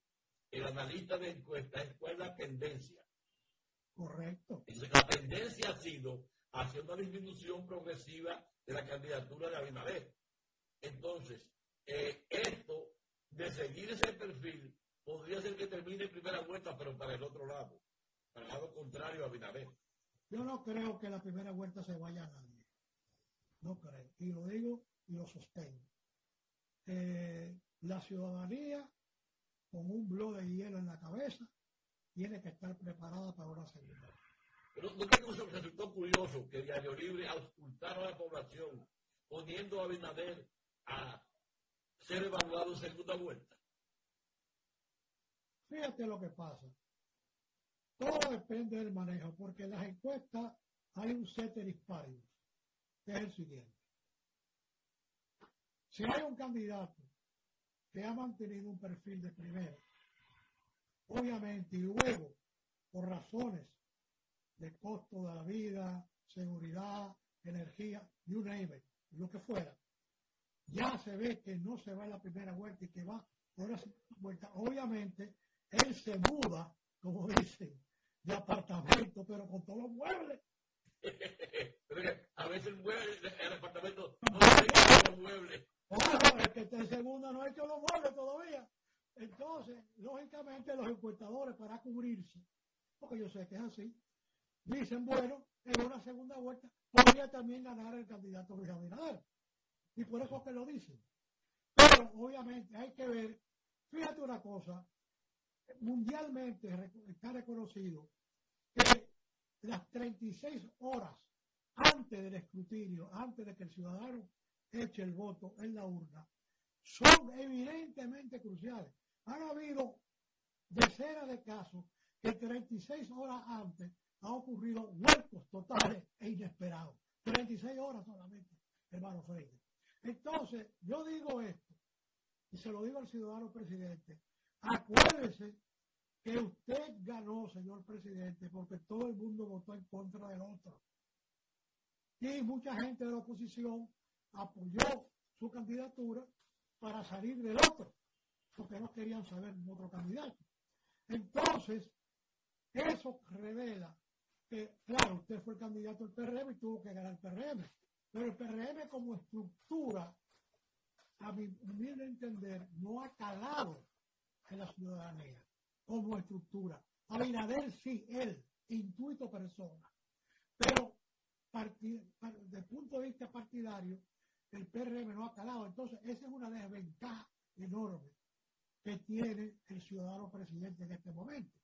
el analista de encuestas es cuál es la tendencia. Correcto. La tendencia ha sido hacia una disminución progresiva de la candidatura de Abinader. Entonces, eh, esto de seguir ese perfil podría ser que termine en primera vuelta, pero para el otro lado, para el lado contrario a Abinader. Yo no creo que la primera vuelta se vaya a nadie. No creo. Y lo digo y lo sostengo. Eh, la ciudadanía, con un blog de hielo en la cabeza, tiene que estar preparada para una segunda. Pero no que resultó curioso que Diario Libre auscultara a la población poniendo a Abinader a ser evaluado en segunda vuelta. Fíjate lo que pasa. Todo depende del manejo, porque en las encuestas hay un ceteris paribus, que es el siguiente. Si hay un candidato que ha mantenido un perfil de primera, obviamente, y luego, por razones de costo de la vida, seguridad, energía, you name it, lo que fuera, ya se ve que no se va a la primera vuelta y que va por la segunda vuelta. Obviamente, él se muda, como dicen, de apartamento, pero con todos los muebles. a veces el, mueble, el apartamento no tiene los muebles. Claro, es que está en segunda no ha hecho los muebles todavía. Entonces, lógicamente, los encuestadores, para cubrirse, porque yo sé que es así, dicen, bueno, en una segunda vuelta podría también ganar el candidato Luis Abinader. Y por eso es que lo dicen. Pero, obviamente, hay que ver, fíjate una cosa, mundialmente está reconocido que las 36 horas antes del escrutinio, antes de que el ciudadano eche el voto en la urna, son evidentemente cruciales. Han habido decenas de casos que 36 horas antes ha ocurrido huecos totales e inesperados. 36 horas solamente, hermano Freire. Entonces, yo digo esto, y se lo digo al ciudadano presidente, Acuérdese que usted ganó, señor presidente, porque todo el mundo votó en contra del otro. Y mucha gente de la oposición apoyó su candidatura para salir del otro, porque no querían saber otro candidato. Entonces, eso revela que, claro, usted fue el candidato del PRM y tuvo que ganar el PRM, pero el PRM como estructura, a mi humilde entender, no ha calado en la ciudadanía como estructura. Abinader sí, él, intuito persona. Pero desde el punto de vista partidario, el PRM no ha calado. Entonces, esa es una desventaja enorme que tiene el ciudadano presidente en este momento.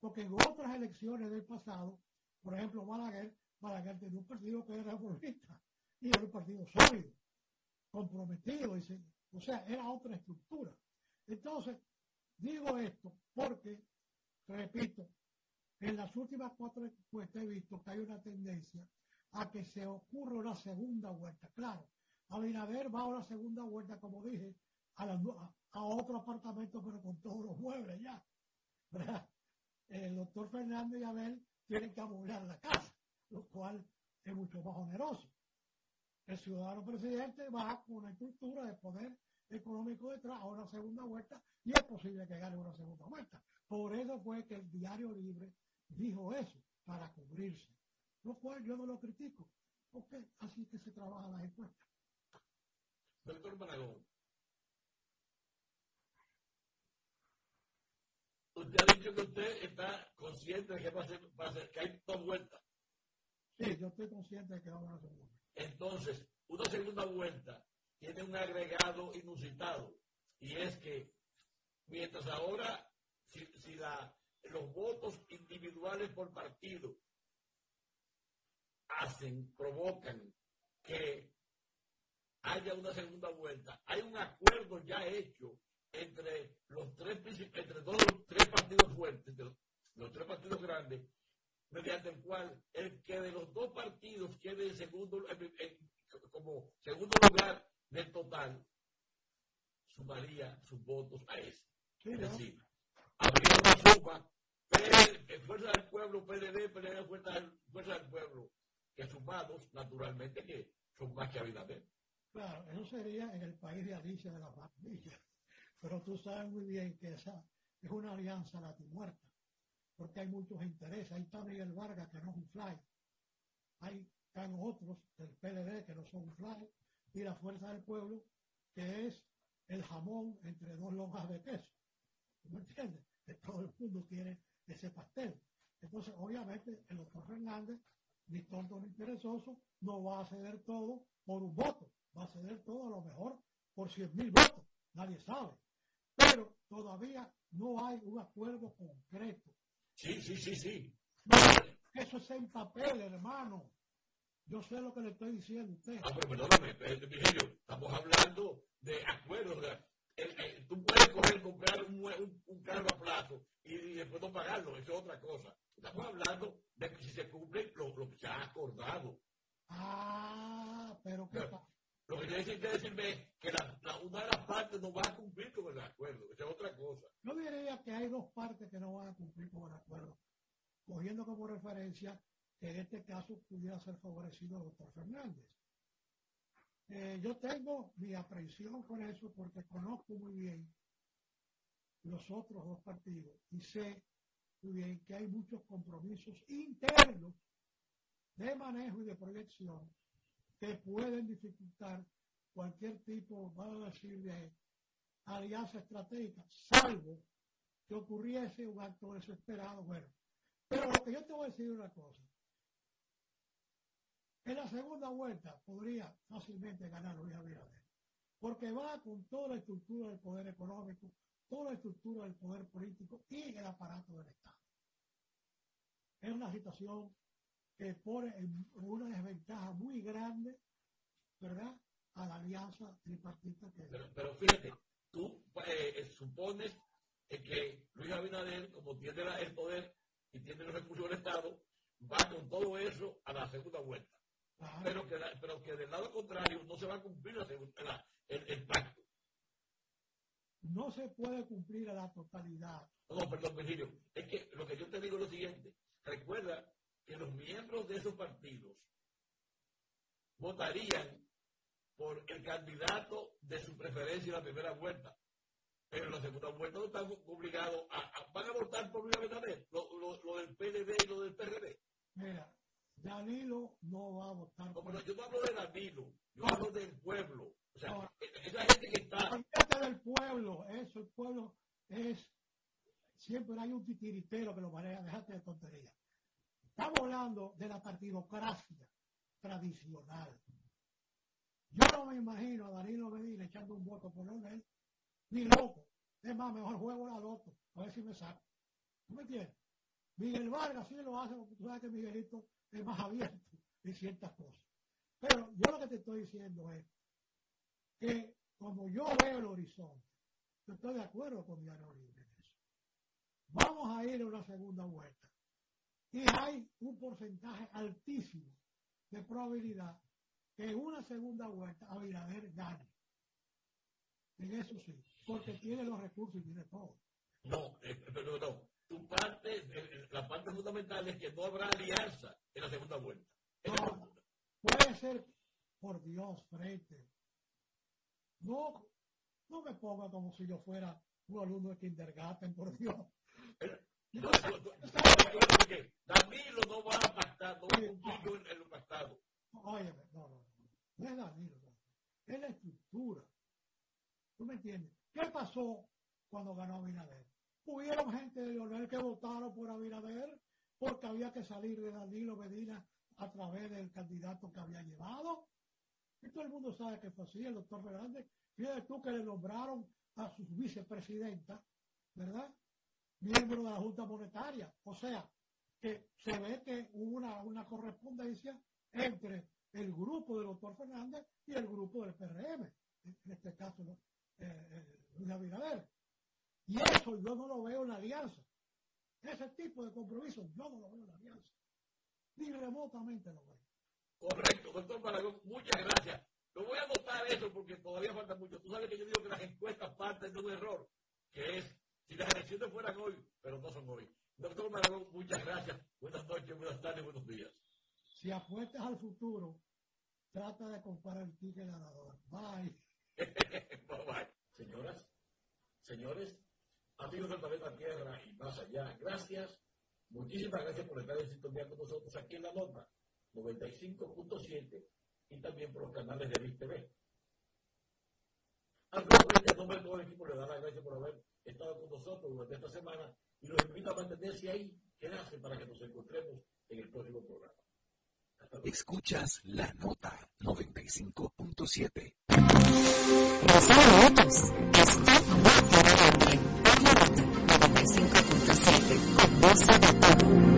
Porque en otras elecciones del pasado, por ejemplo, Balaguer, Balaguer tenía un partido que era reformista y era un partido sólido, comprometido, o sea, era otra estructura. Entonces, Digo esto porque, repito, en las últimas cuatro encuestas he visto que hay una tendencia a que se ocurra una segunda vuelta. Claro, Abinader va a una segunda vuelta, como dije, a, otro apartamento, pero con todos los muebles ya. El doctor Fernández y Abel tienen que amoblar la casa, lo cual es mucho más oneroso. El ciudadano presidente va con una estructura de poder económico detrás a una segunda vuelta y es posible que gane una segunda vuelta. Por eso fue que el diario libre dijo eso, para cubrirse. Lo cual yo no lo critico, porque así que se trabaja la encuesta. Doctor Maragón, usted ha dicho que usted está consciente de que va a ser, va a ser que hay dos vueltas. Sí, yo estoy consciente de que va a haber una segunda. Entonces, una segunda vuelta tiene un agregado inusitado y es que mientras ahora si, los votos individuales por partido hacen, provocan que haya una segunda vuelta, hay un acuerdo ya hecho entre los tres entre los tres partidos fuertes, los, tres partidos grandes, mediante el cual el que de los dos partidos quede en segundo, como segundo lugar del total, su sumaría sus votos a ese. Sí, es ¿no? decir, habría una suma, PL, Fuerza del Pueblo, PLD, PLD, Fuerza del, Fuerza del Pueblo, que sumados, naturalmente, que son más que Abinader. Claro, eso sería en el país de Alicia de la Maravilla. Pero tú sabes muy bien que esa es una alianza latimuerta, porque hay muchos intereses. Ahí está Miguel Vargas, que no es un fly. Hay están otros del PLD que no son un fly. Y la Fuerza del Pueblo, que es el jamón entre dos lonjas de queso. ¿Tú ¿Me entiendes? Que todo el mundo quiere ese pastel. Entonces, obviamente, el doctor Fernández, ni tonto ni perezoso, no va a ceder todo por un voto. Va a ceder todo a lo mejor por 100 mil votos. Nadie sabe. Pero todavía no hay un acuerdo concreto. Sí, sí, sí, sí. No, eso es en papel, hermano. Yo sé lo que le estoy diciendo a usted. Ah, pero perdóname, eh, Virgilio, estamos hablando de acuerdos. tú puedes coger, comprar un, un, un carro a plazo y, y después no pagarlo, eso es otra cosa. Estamos hablando de que si se cumple lo, lo que se ha acordado. Ah, pero ¿qué pasa? Lo que que decirme es que la, la- una de las partes no va a cumplir con el acuerdo, eso es otra cosa. Yo diría que hay dos partes que no van a cumplir con el acuerdo, cogiendo como referencia que en este caso pudiera ser favorecido el doctor Fernández. Eh, yo tengo mi aprehensión con eso porque conozco muy bien los otros dos partidos y sé muy bien que hay muchos compromisos internos de manejo y de proyección que pueden dificultar cualquier tipo, vamos a decir, de alianza estratégica, salvo que ocurriese un acto desesperado. Bueno, pero lo que yo te voy a decir una cosa. En la segunda vuelta podría fácilmente ganar Luis Abinader, porque va con toda la estructura del poder económico, toda la estructura del poder político y el aparato del Estado. Es una situación que pone en una desventaja muy grande, ¿verdad?, a la alianza tripartita que Pero, fíjate, tú eh, supones eh, que Luis Abinader, como tiene el poder y tiene los recursos del Estado, va con todo eso a la segunda vuelta. Pero que, la- pero que del lado contrario no se va a cumplir la la- el, el pacto. no se puede cumplir a la totalidad. No, perdón, Virgilio. Es que lo que yo te digo es lo siguiente. Recuerda que los miembros de esos partidos votarían por el candidato de su preferencia en la primera vuelta. Pero en la segunda vuelta no están obligados a, a- van a votar por Luis Abinader, lo, lo, lo del PLD y lo del PRD. Mira, Danilo no va a votar No, pero yo no hablo de Danilo, yo hablo del pueblo. O sea, No. e- esa gente que está del pueblo, eso, el pueblo es, siempre hay un titiritero que lo maneja, déjate de tontería. Estamos hablando de la partidocracia tradicional. Yo no me imagino a Danilo Medina echando un voto por él, ni loco. Es más, mejor juego la loto, a ver si me saco. ¿Tú me entiendes? Miguel Vargas sí lo hace, porque tú sabes que Miguelito es más abierto en ciertas cosas. Pero yo lo que te estoy diciendo es que como yo veo el horizonte, yo estoy de acuerdo con Diario Libre en eso. Vamos a ir a una segunda vuelta. Y hay un porcentaje altísimo de probabilidad que en una segunda vuelta Abinader gane. En eso sí, porque tiene los recursos y tiene todo. No, eh, pero no. Tu parte, la parte fundamental es que no habrá alianza en la segunda vuelta. Puede ser, por Dios, frente. No, no me ponga como si yo fuera un alumno de kindergarten, por Dios. No, no, no, Danilo no va a pactar, no va a cumplir con el pactado. Óyeme, no, no, es Danilo. Es la estructura. ¿Tú me entiendes? ¿Qué pasó cuando ganó Abinader? Hubieron gente de Leonel que votaron por Abinader porque había que salir de Danilo Medina a través del candidato que había llevado. Y todo el mundo sabe que fue así, el doctor Fernández. Fíjate tú que le nombraron a su vicepresidenta, ¿verdad? Miembro de la Junta Monetaria. O sea, que se ve que hubo una, una correspondencia entre el grupo del doctor Fernández y el grupo del PRM, en este caso eh, eh, Abinader. Y eso yo no lo veo en la alianza. Ese tipo de compromiso yo no lo veo en la alianza. Ni remotamente lo veo. Correcto, doctor Maragón, muchas gracias. Lo voy a anotar eso porque todavía falta mucho. Tú sabes que yo digo que las encuestas parten de un error, que es si las elecciones fueran hoy, pero no son hoy. Doctor Maragón, muchas gracias. Buenas noches, buenas tardes, buenos días. Si apuestas al futuro, trata de comprar el ticket ganador. Bye. bye bye. Señoras, señores, amigos del planeta Tierra y más allá, gracias. Muchísimas gracias por estar en sintonía con nosotros aquí en la nota 95.7 y también por los canales de VIS TV. A nombre de todo el equipo le da las gracias por haber estado con nosotros durante esta semana y los invito a mantenerse ahí, quedarse para que nos encontremos en el próximo programa. Escuchas la nota 95.7. Rosario Motos está más grande. La nota 95.7 con voz de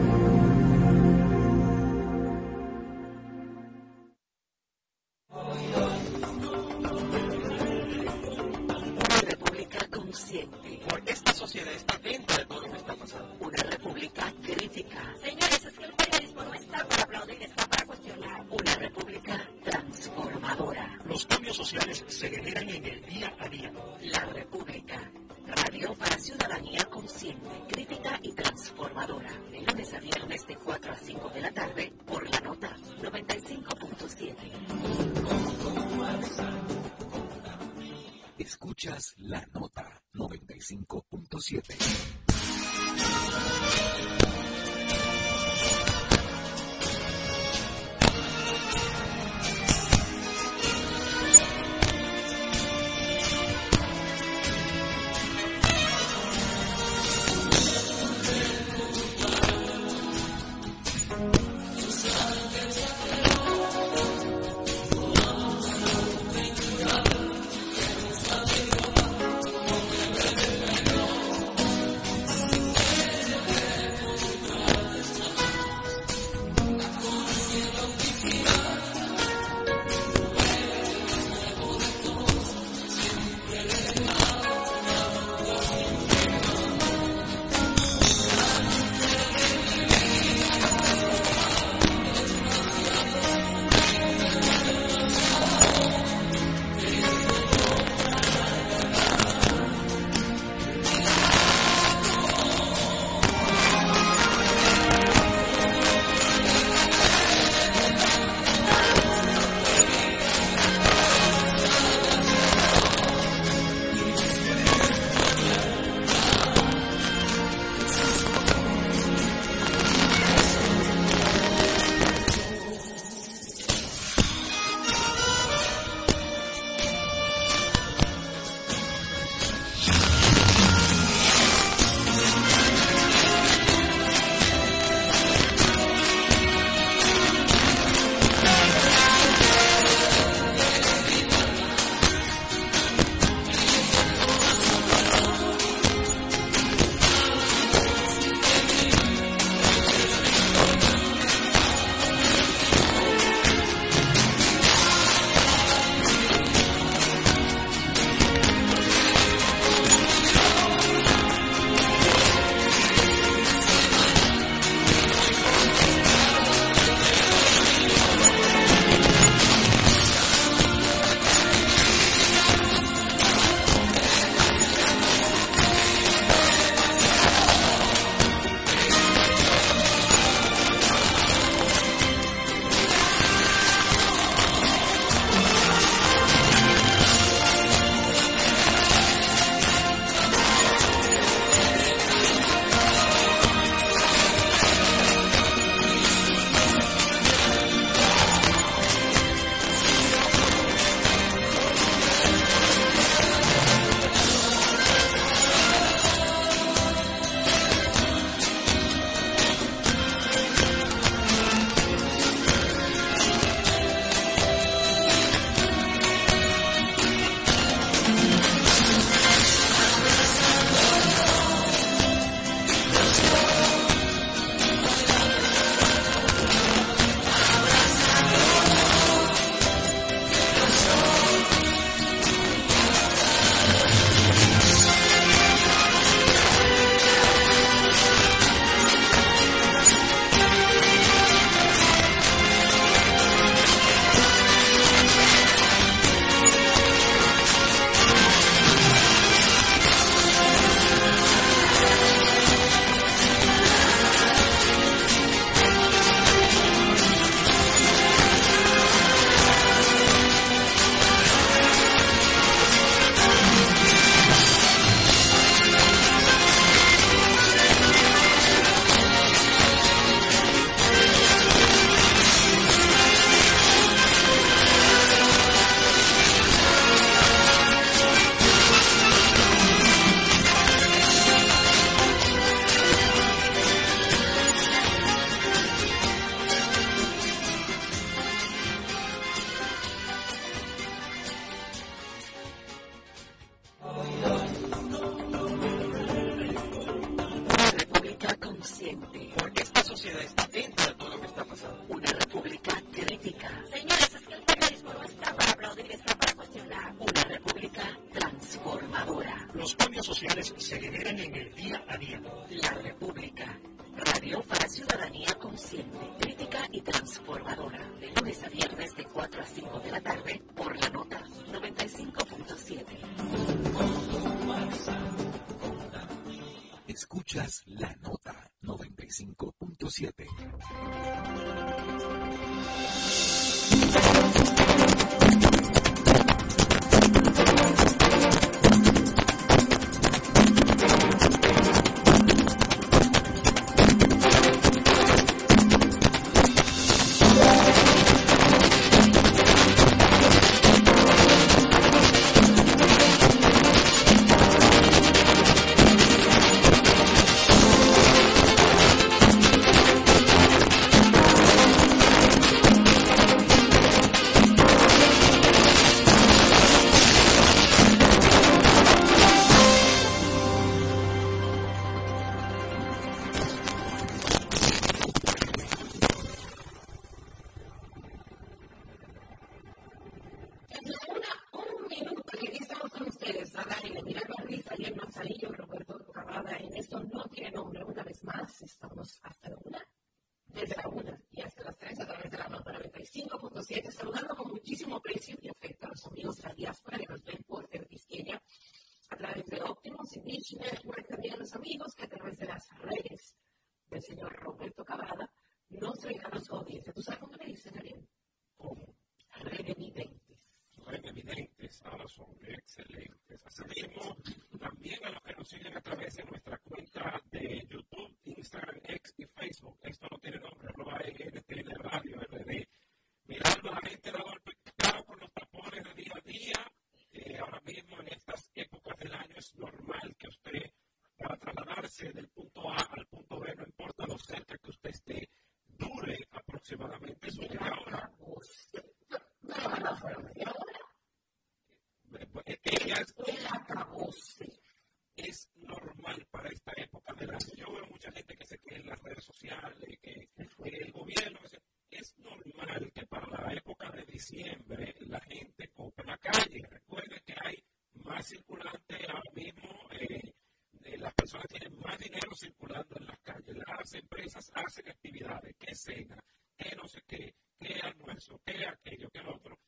dinero circulando en las calles, las empresas hacen actividades, que cena, que no sé qué, que almuerzo, que aquello, que lo otro.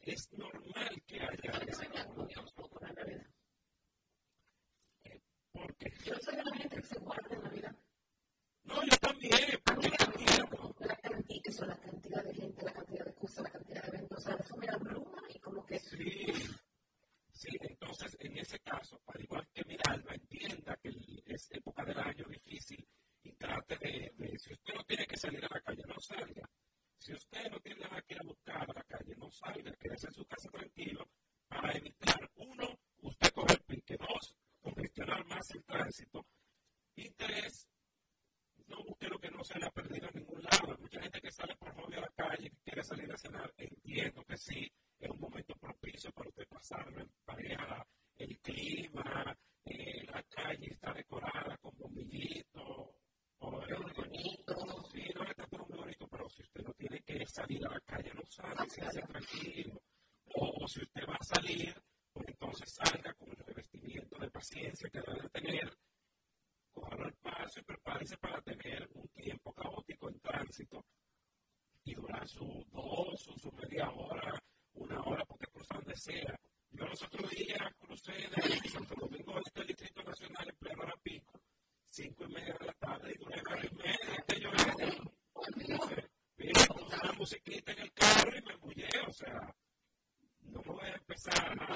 Es normal que haya ese poco la Navidad. porque Yo soy de la gente que se guarda en Navidad. no, yo también, porque yo entiendo. La cantidad, eso, la cantidad de gente, la cantidad de cosas, la cantidad de eventos, o sea, eso me abruma y como que Sí, entonces en ese caso, al igual que mi alma entienda que es época del año difícil y trate de, de- si usted no tiene que salir a la calle, no salga. Si usted no tiene nada que ir a buscar a la calle, no salga, quédese en su casa tranquilo para evitar, uno, usted coger pique, dos, congestionar más el tránsito y tres, no busque lo que no se le ha perdido en ningún lado. Hay mucha gente que sale por hobby a la calle, que quiere salir a cenar, entiendo que sí, es un momento propicio para usted pasarlo en pareja, el clima, eh, la calle está decorada con bombillitos, o bonito, sí, no está todo muy bonito, pero si usted no tiene que salir a la calle, no salga, quédese tranquilo. O, o si usted va a salir, pues entonces salga con el revestimiento de paciencia que debe de tener, cójalo al paso y prepárese para tener un tiempo caótico en tránsito. Y durar sus dos o su media hora, una hora, porque cruzan donde sea. Yo los otros días crucé de Santo Domingo este al Distrito Nacional en pleno hora pico, cinco y media de la tarde y duré hora y media. Que yo vi una musiquita en el carro y me embullé, o sea, no voy a empezar a no,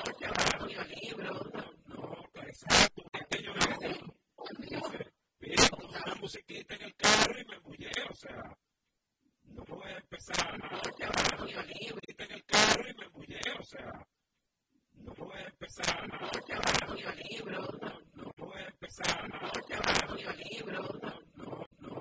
no, exacto, que yo vi una musiquita en el carro y me no voy a empezar a en el carro y me o sea, no voy a empezar a no, yo libro, no, voy a empezar a libro, no, no,